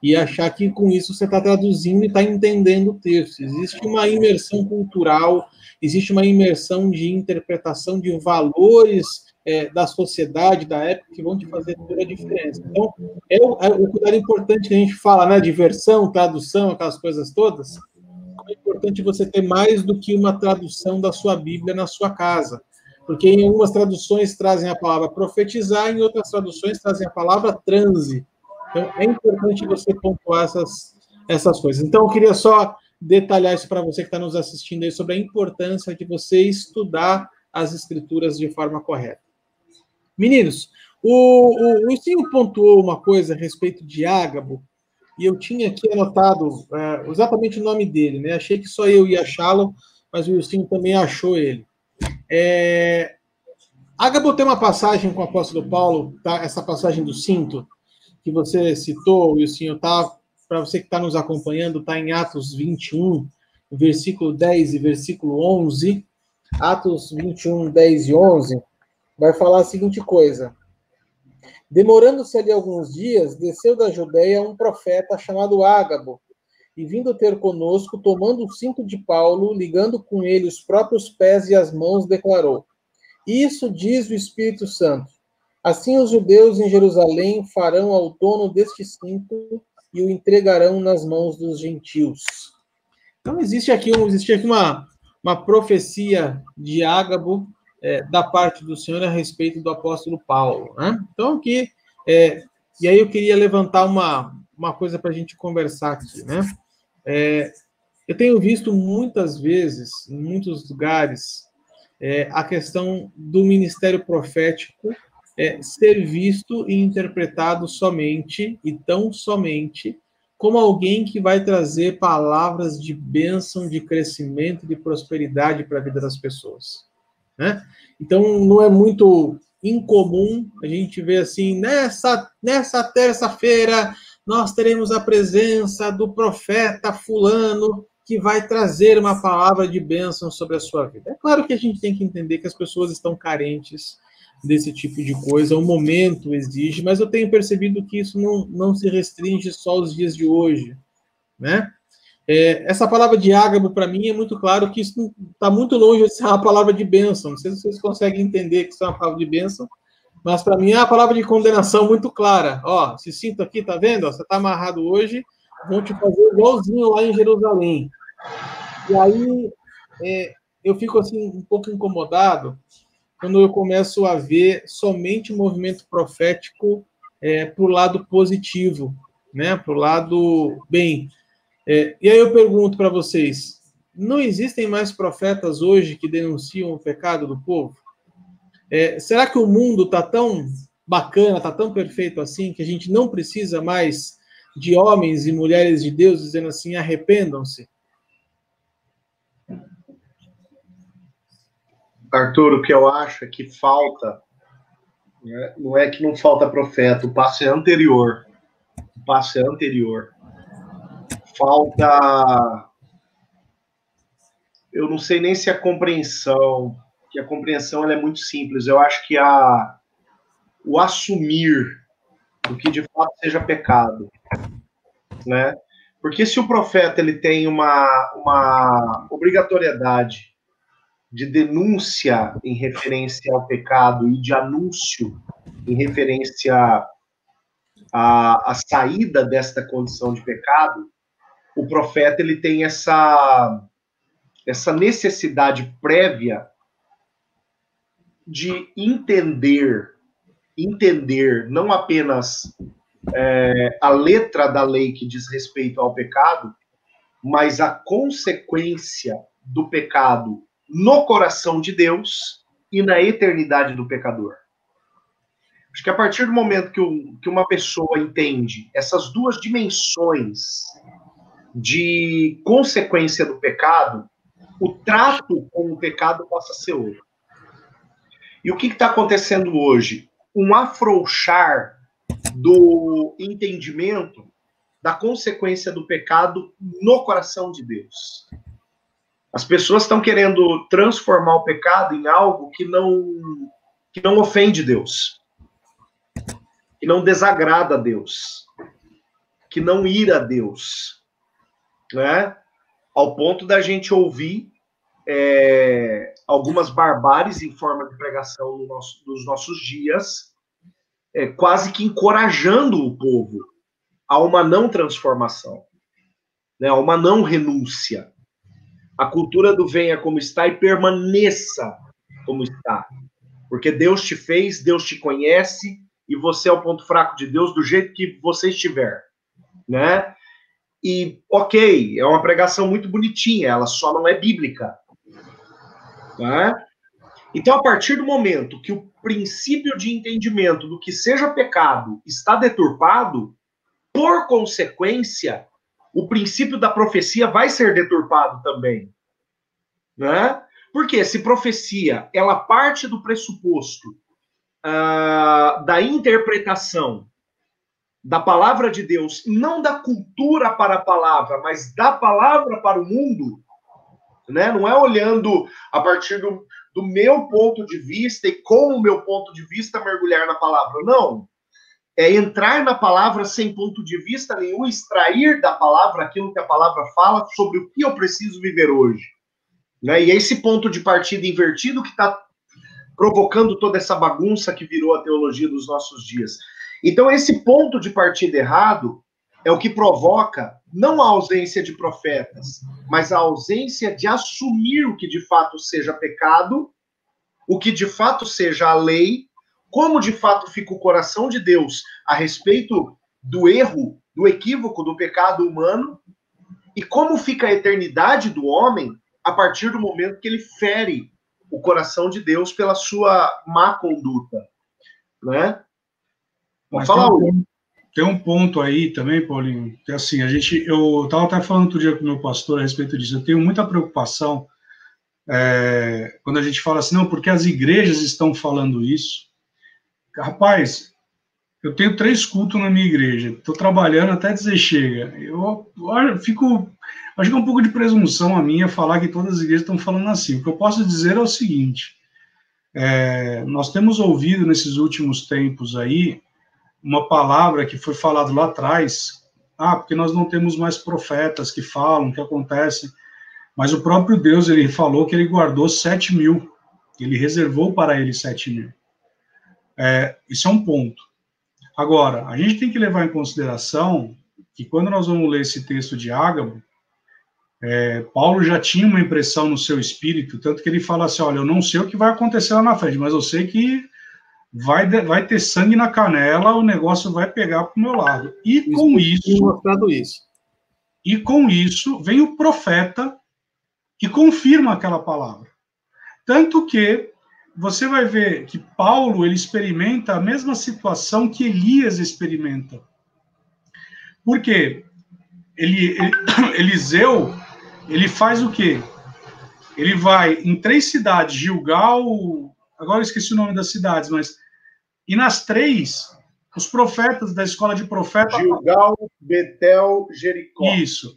e achar que com isso você está traduzindo e está entendendo o texto. Existe uma imersão cultural, existe uma imersão de interpretação de valores é, da sociedade, da época, que vão te fazer toda a diferença. Então, é o, é o cuidado importante que a gente fala, né? Diversão, tradução, aquelas coisas todas. É importante você ter mais do que uma tradução da sua Bíblia na sua casa. Porque em algumas traduções trazem a palavra profetizar, em outras traduções trazem a palavra transe. Então, é importante você pontuar essas, essas coisas. Então, eu queria só detalhar isso para você que está nos assistindo aí sobre a importância de você estudar as escrituras de forma correta. Meninos, o, o, pontuou uma coisa a respeito de Ágabo, e eu tinha aqui anotado é, exatamente o nome dele, né? Achei que só eu ia achá-lo, mas o Wilson também achou ele. É, Ágabo tem uma passagem com o apóstolo Paulo, tá? essa passagem do cinto, que você citou, Wilson, tá? Para você que está nos acompanhando, está em Atos 21, versículo 10 e versículo 11. Atos 21, 10 e 11 vai falar a seguinte coisa. Demorando-se ali alguns dias, desceu da Judéia um profeta chamado Ágabo, e vindo ter conosco, tomando o cinto de Paulo, ligando com ele os próprios pés e as mãos, declarou: Isso diz o Espírito Santo. Assim os judeus em Jerusalém farão ao dono deste cinto e o entregarão nas mãos dos gentios. Então existe aqui, um, existe aqui uma, uma profecia de Ágabo é, da parte do Senhor a respeito do apóstolo Paulo. Né? Então, aqui, é, e aí eu queria levantar uma, uma coisa para a gente conversar aqui. Né? É, eu tenho visto muitas vezes, em muitos lugares, é, a questão do ministério profético é, ser visto e interpretado somente, e tão somente, como alguém que vai trazer palavras de bênção, de crescimento, de prosperidade para a vida das pessoas. Né? Então, não é muito incomum a gente ver assim, nessa, nessa terça-feira, nós teremos a presença do profeta Fulano, que vai trazer uma palavra de bênção sobre a sua vida. É claro que a gente tem que entender que as pessoas estão carentes desse tipo de coisa, o momento exige, mas eu tenho percebido que isso não, não se restringe só aos dias de hoje, né? É, essa palavra de ágabo, para mim, é muito claro que isso está muito longe de ser uma palavra de bênção. Não sei se vocês conseguem entender que isso é uma palavra de bênção, mas para mim é uma palavra de condenação muito clara. Ó, se sinto aqui, tá vendo? Ó, você está amarrado hoje, vão te fazer igualzinho lá em Jerusalém. E aí é, eu fico assim um pouco incomodado quando eu começo a ver somente o movimento profético é, para o lado positivo, né? Para o lado bem. É, e aí eu pergunto para vocês: não existem mais profetas hoje que denunciam o pecado do povo? É, será que o mundo está tão bacana, está tão perfeito assim, que a gente não precisa mais de homens e mulheres de Deus dizendo assim: arrependam-se? Arthur, o que eu acho é que falta, né, não é que não falta profeta, o passo é anterior. O passo é anterior falta. Eu não sei nem se a compreensão, que a compreensão é muito simples. Eu acho que a, o assumir o que de fato seja pecado, né? Porque se o profeta ele tem uma, uma obrigatoriedade de denúncia em referência ao pecado e de anúncio em referência à, à saída desta condição de pecado, o profeta ele tem essa essa necessidade prévia de entender entender não apenas é, a letra da lei que diz respeito ao pecado, mas a consequência do pecado no coração de Deus e na eternidade do pecador. Acho que a partir do momento que, o, que uma pessoa entende essas duas dimensões de consequência do pecado, o trato com o pecado passa a ser outro. E o que está acontecendo hoje? Um afrouxar do entendimento da consequência do pecado no coração de Deus. As pessoas estão querendo transformar o pecado em algo que não que não ofende Deus, que não desagrada a Deus, que não ira a Deus, né? Ao ponto da gente ouvir é, algumas barbáries em forma de pregação no nosso, nos nossos dias, é, quase que encorajando o povo a uma não transformação, né, a uma não renúncia. A cultura do venha como está e permaneça como está. Porque Deus te fez, Deus te conhece e você é o ponto fraco de Deus do jeito que você estiver, né? E ok, é uma pregação muito bonitinha, ela só não é bíblica, né? Então, a partir do momento que o princípio de entendimento do que seja pecado está deturpado, por consequência, o princípio da profecia vai ser deturpado também. Né? Porque se profecia ela parte do pressuposto uh, da interpretação da palavra de Deus, não da cultura para a palavra, mas da palavra para o mundo, né? não é olhando a partir do, do meu ponto de vista e com o meu ponto de vista mergulhar na palavra. Não. É entrar na palavra sem ponto de vista nenhum, extrair da palavra aquilo que a palavra fala sobre o que eu preciso viver hoje. Né? E é esse ponto de partida invertido que está provocando toda essa bagunça que virou a teologia dos nossos dias. Então, esse ponto de partida errado é o que provoca não a ausência de profetas, mas a ausência de assumir o que de fato seja pecado, o que de fato seja a lei, como de fato fica o coração de Deus a respeito do erro, do equívoco, do pecado humano, e como fica a eternidade do homem a partir do momento que ele fere o coração de Deus pela sua má conduta, né? Vamos falar, tem, tem um ponto aí também, Paulinho, que assim, a gente, eu estava até falando outro dia com o meu pastor a respeito disso, eu tenho muita preocupação é, quando a gente fala assim, não, porque as igrejas estão falando isso. Rapaz, eu tenho três cultos na minha igreja, estou trabalhando até dizer chega. Eu, eu fico, acho que é um pouco de presunção a minha falar que todas as igrejas estão falando assim. O que eu posso dizer é o seguinte: é, nós temos ouvido nesses últimos tempos aí uma palavra que foi falado lá atrás, ah, porque nós não temos mais profetas que falam, que acontece, mas o próprio Deus, ele falou que ele guardou sete mil, ele reservou para ele sete mil. É, isso é um ponto. Agora, a gente tem que levar em consideração que quando nós vamos ler esse texto de Ágabo, é, Paulo já tinha uma impressão no seu espírito, tanto que ele fala assim, olha, eu não sei o que vai acontecer lá na frente, mas eu sei que vai, vai ter sangue na canela, o negócio vai pegar para o meu lado. E isso com isso, isso. E com isso vem o profeta que confirma aquela palavra. Tanto que você vai ver que Paulo ele experimenta a mesma situação que Elias experimenta. Por quê? Ele, ele, Eliseu, ele faz o quê? Ele vai em três cidades, Gilgal, agora eu esqueci o nome das cidades, mas e nas três, os profetas da escola de profetas. Gilgal, Betel, Jericó. Isso.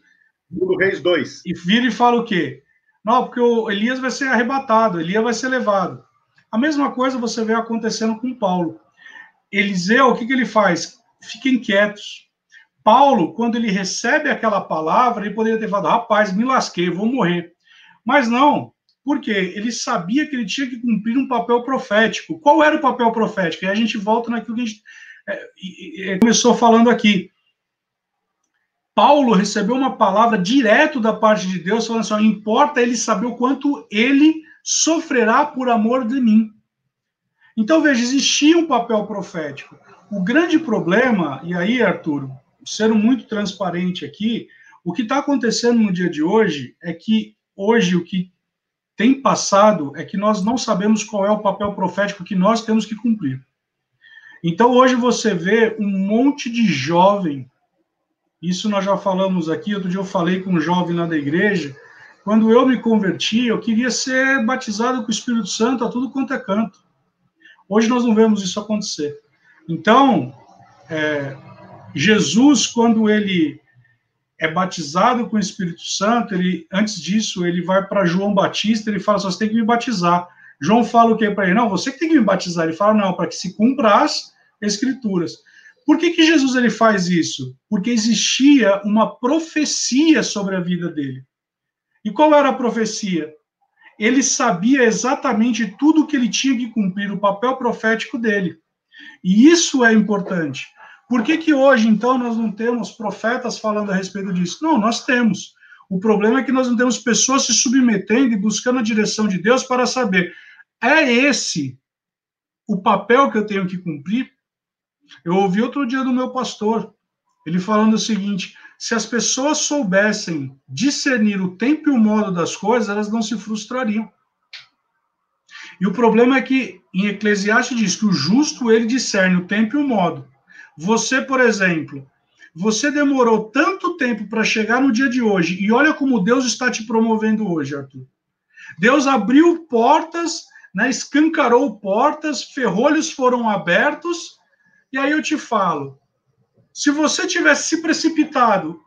Do Reis 2. E vira e fala o quê? Não, porque o Elias vai ser arrebatado, Elias vai ser levado. A mesma coisa você vê acontecendo com Paulo. Eliseu, o que, que ele faz? Fiquem quietos. Paulo, quando ele recebe aquela palavra, ele poderia ter falado: rapaz, me lasquei, vou morrer. Mas não, porque ele sabia que ele tinha que cumprir um papel profético. Qual era o papel profético? E a gente volta naquilo que a gente é, começou falando aqui. Paulo recebeu uma palavra direto da parte de Deus, falando assim: importa ele saber o quanto ele sofrerá por amor de mim. Então, veja, existia um papel profético. O grande problema, e aí, Arthur, sendo muito transparente aqui, o que está acontecendo no dia de hoje é que hoje o que tem passado é que nós não sabemos qual é o papel profético que nós temos que cumprir. Então hoje você vê um monte de jovem, isso nós já falamos aqui, outro dia eu falei com um jovem lá da igreja, quando eu me converti, eu queria ser batizado com o Espírito Santo a tudo quanto é canto. Hoje nós não vemos isso acontecer. Então, é, Jesus, quando ele é batizado com o Espírito Santo, ele antes disso ele vai para João Batista, ele fala: "Você tem que me batizar". João fala o que para ele? Não, você que tem que me batizar. Ele fala: "Não, para que se cumpra as escrituras". Por que que Jesus ele faz isso? Porque existia uma profecia sobre a vida dele. E qual era a profecia? Ele sabia exatamente tudo o que ele tinha que cumprir, o papel profético dele. E isso é importante. Por que, que hoje, então, nós não temos profetas falando a respeito disso? Não, nós temos. O problema é que nós não temos pessoas se submetendo e buscando a direção de Deus para saber: é esse o papel que eu tenho que cumprir? Eu ouvi outro dia do meu pastor, ele falando o seguinte: se as pessoas soubessem discernir o tempo e o modo das coisas, elas não se frustrariam. E o problema é que em Eclesiastes diz que o justo ele discerne o tempo e o modo. Você, por exemplo, você demorou tanto tempo para chegar no dia de hoje, e olha como Deus está te promovendo hoje, Arthur. Deus abriu portas, né, escancarou portas, ferrolhos foram abertos, e aí eu te falo: se você tivesse se precipitado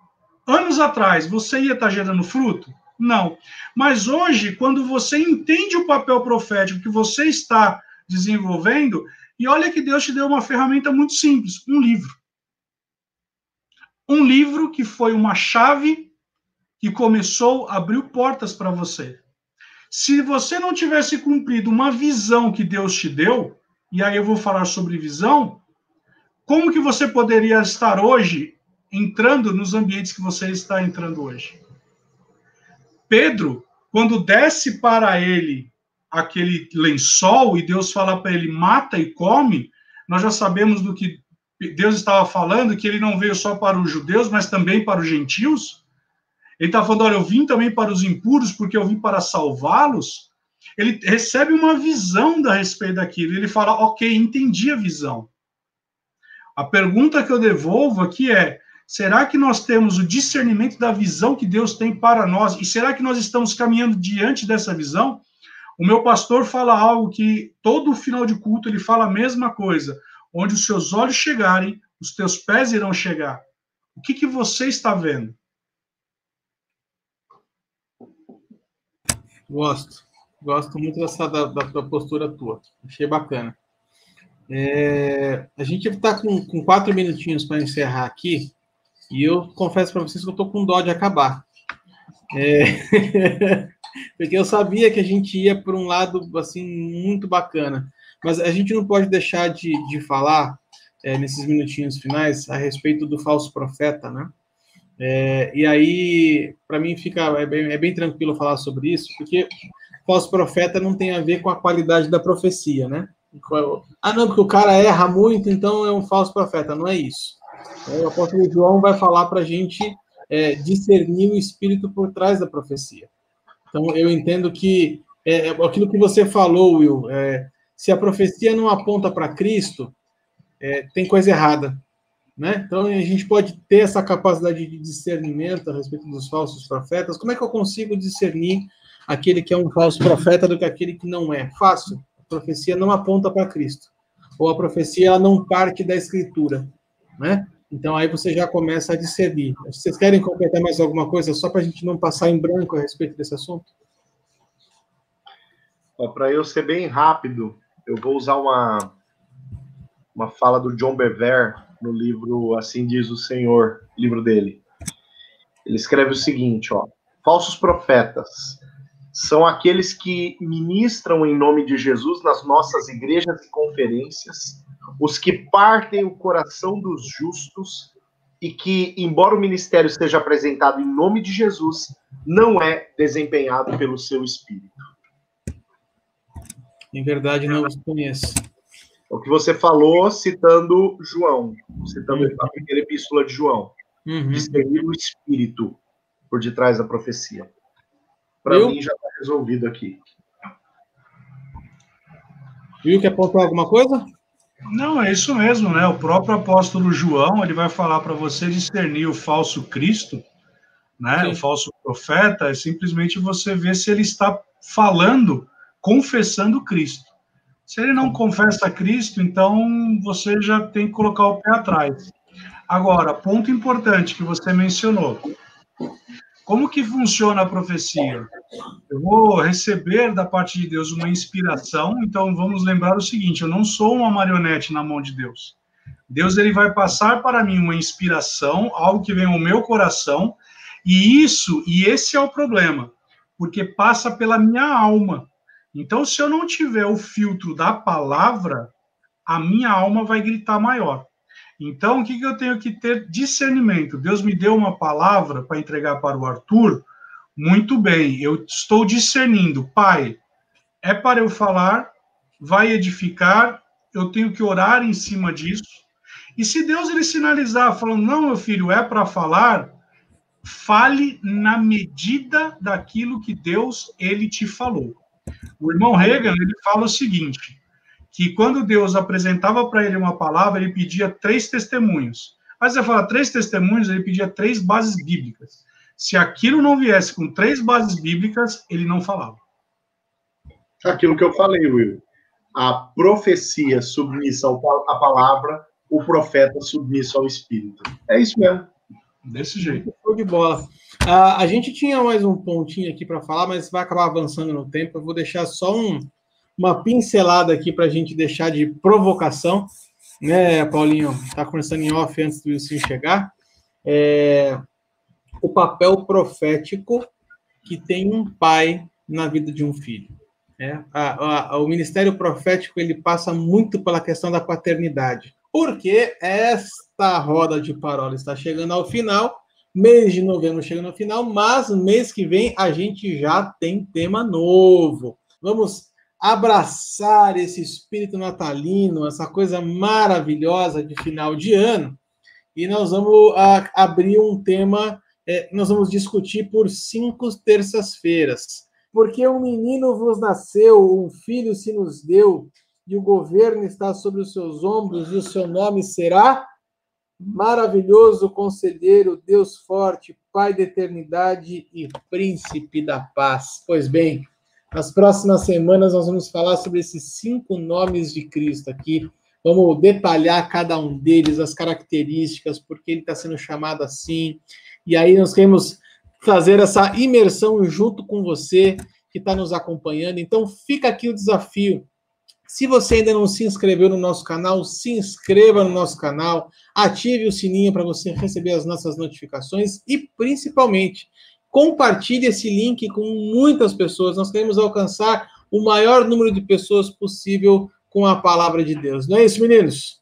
anos atrás, você ia estar gerando fruto? Não. Mas hoje, quando você entende o papel profético que você está desenvolvendo, e olha que Deus te deu uma ferramenta muito simples: um livro. Um livro que foi uma chave que começou, abriu portas para você. Se você não tivesse cumprido uma visão que Deus te deu, e aí eu vou falar sobre visão, como que você poderia estar hoje entrando nos ambientes que você está entrando hoje? Pedro, quando desce para ele aquele lençol e Deus fala para ele mata e come, nós já sabemos do que Deus estava falando, que ele não veio só para os judeus, mas também para os gentios. Ele está falando, olha, eu vim também para os impuros, porque eu vim para salvá-los. Ele recebe uma visão da respeito daquilo. Ele fala, ok, entendi a visão. A pergunta que eu devolvo aqui é: será que nós temos o discernimento da visão que Deus tem para nós? E será que nós estamos caminhando diante dessa visão? O meu pastor fala algo que todo final de culto ele fala a mesma coisa. Onde os seus olhos chegarem, os teus pés irão chegar. O que, que você está vendo? Gosto. Gosto muito dessa da, da postura tua. Achei bacana. É, a gente está com, com, quatro minutinhos para encerrar aqui. E eu confesso para vocês que eu estou com dó de acabar. É... porque eu sabia que a gente ia por um lado assim muito bacana, mas a gente não pode deixar de, de falar é, nesses minutinhos finais a respeito do falso profeta, né? É, e aí, para mim, fica é bem, é bem, tranquilo falar sobre isso, porque falso profeta não tem a ver com a qualidade da profecia, né? Ah, não, porque o cara erra muito, então é um falso profeta. Não é isso. O apóstolo João vai falar para a gente é, discernir o espírito por trás da profecia. Então, eu entendo que é, é aquilo que você falou, Will, é, se a profecia não aponta para Cristo, é, tem coisa errada. Né? Então, a gente pode ter essa capacidade de discernimento a respeito dos falsos profetas. Como é que eu consigo discernir aquele que é um falso profeta do que aquele que não é? Fácil. Profecia não aponta para Cristo. Ou a profecia ela não parte da Escritura. Né? Então aí você já começa a discernir. Vocês querem completar mais alguma coisa só para a gente não passar em branco a respeito desse assunto? Para eu ser bem rápido, eu vou usar uma, uma fala do John Bever no livro Assim Diz o Senhor, livro dele. Ele escreve o seguinte, ó: Falsos profetas são aqueles que ministram em nome de Jesus nas nossas igrejas e conferências os que partem o coração dos justos e que, embora o ministério seja apresentado em nome de Jesus, não é desempenhado pelo seu espírito. Em verdade, não os conheço. o que você falou citando João, citando a primeira epístola de João. Uhum. Discernir o espírito por detrás da profecia. Para mim já está resolvido aqui. Viu que apontou alguma coisa? Não, é isso mesmo, né? O próprio apóstolo João, ele vai falar para você discernir o falso Cristo, né? Sim. O falso profeta, é simplesmente você ver se ele está falando, confessando Cristo. Se ele não confessa Cristo, então você já tem que colocar o pé atrás. Agora, ponto importante que você mencionou. Como que funciona a profecia? Eu vou receber da parte de Deus uma inspiração, então vamos lembrar o seguinte, eu não sou uma marionete na mão de Deus. Deus ele vai passar para mim uma inspiração, algo que vem ao meu coração, e isso, e esse é o problema, porque passa pela minha alma. Então, se eu não tiver o filtro da palavra, a minha alma vai gritar maior. Então, o que, que eu tenho que ter discernimento? Deus me deu uma palavra para entregar para o Arthur. Muito bem, eu estou discernindo. Pai, é para eu falar, vai edificar, eu tenho que orar em cima disso. E se Deus ele sinalizar, falando, não, meu filho, é para falar, fale na medida daquilo que Deus ele te falou. O irmão Reagan ele fala o seguinte: que quando Deus apresentava para ele uma palavra, ele pedia três testemunhos. Mas você fala três testemunhos, ele pedia três bases bíblicas. Se aquilo não viesse com três bases bíblicas, ele não falava. Aquilo que eu falei, Will. A profecia submissa à palavra, o profeta submisso ao Espírito. É isso mesmo. Desse jeito. Show de bola. Uh, a gente tinha mais um pontinho aqui para falar, mas vai acabar avançando no tempo. Eu vou deixar só um, uma pincelada aqui para a gente deixar de provocação, né, Paulinho? Está conversando em off antes do Wilson chegar. É, o papel profético que tem um pai na vida de um filho. É, a, a, o ministério profético ele passa muito pela questão da paternidade, porque esta roda de parola está chegando ao final, mês de novembro chegando ao final, mas mês que vem a gente já tem tema novo. Vamos abraçar esse espírito natalino, essa coisa maravilhosa de final de ano. E nós vamos a, abrir um tema, é, nós vamos discutir por cinco terças-feiras. Porque um menino vos nasceu, um filho se nos deu, e o governo está sobre os seus ombros, e o seu nome será maravilhoso conselheiro, Deus forte, Pai da eternidade e príncipe da paz. Pois bem, nas próximas semanas, nós vamos falar sobre esses cinco nomes de Cristo aqui. Vamos detalhar cada um deles, as características, porque ele está sendo chamado assim. E aí nós queremos fazer essa imersão junto com você que está nos acompanhando. Então, fica aqui o desafio. Se você ainda não se inscreveu no nosso canal, se inscreva no nosso canal, ative o sininho para você receber as nossas notificações e, principalmente, Compartilhe esse link com muitas pessoas. Nós queremos alcançar o maior número de pessoas possível com a palavra de Deus. Não é isso, meninos?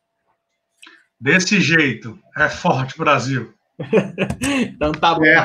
Desse jeito. É forte, Brasil. então tá bom. É,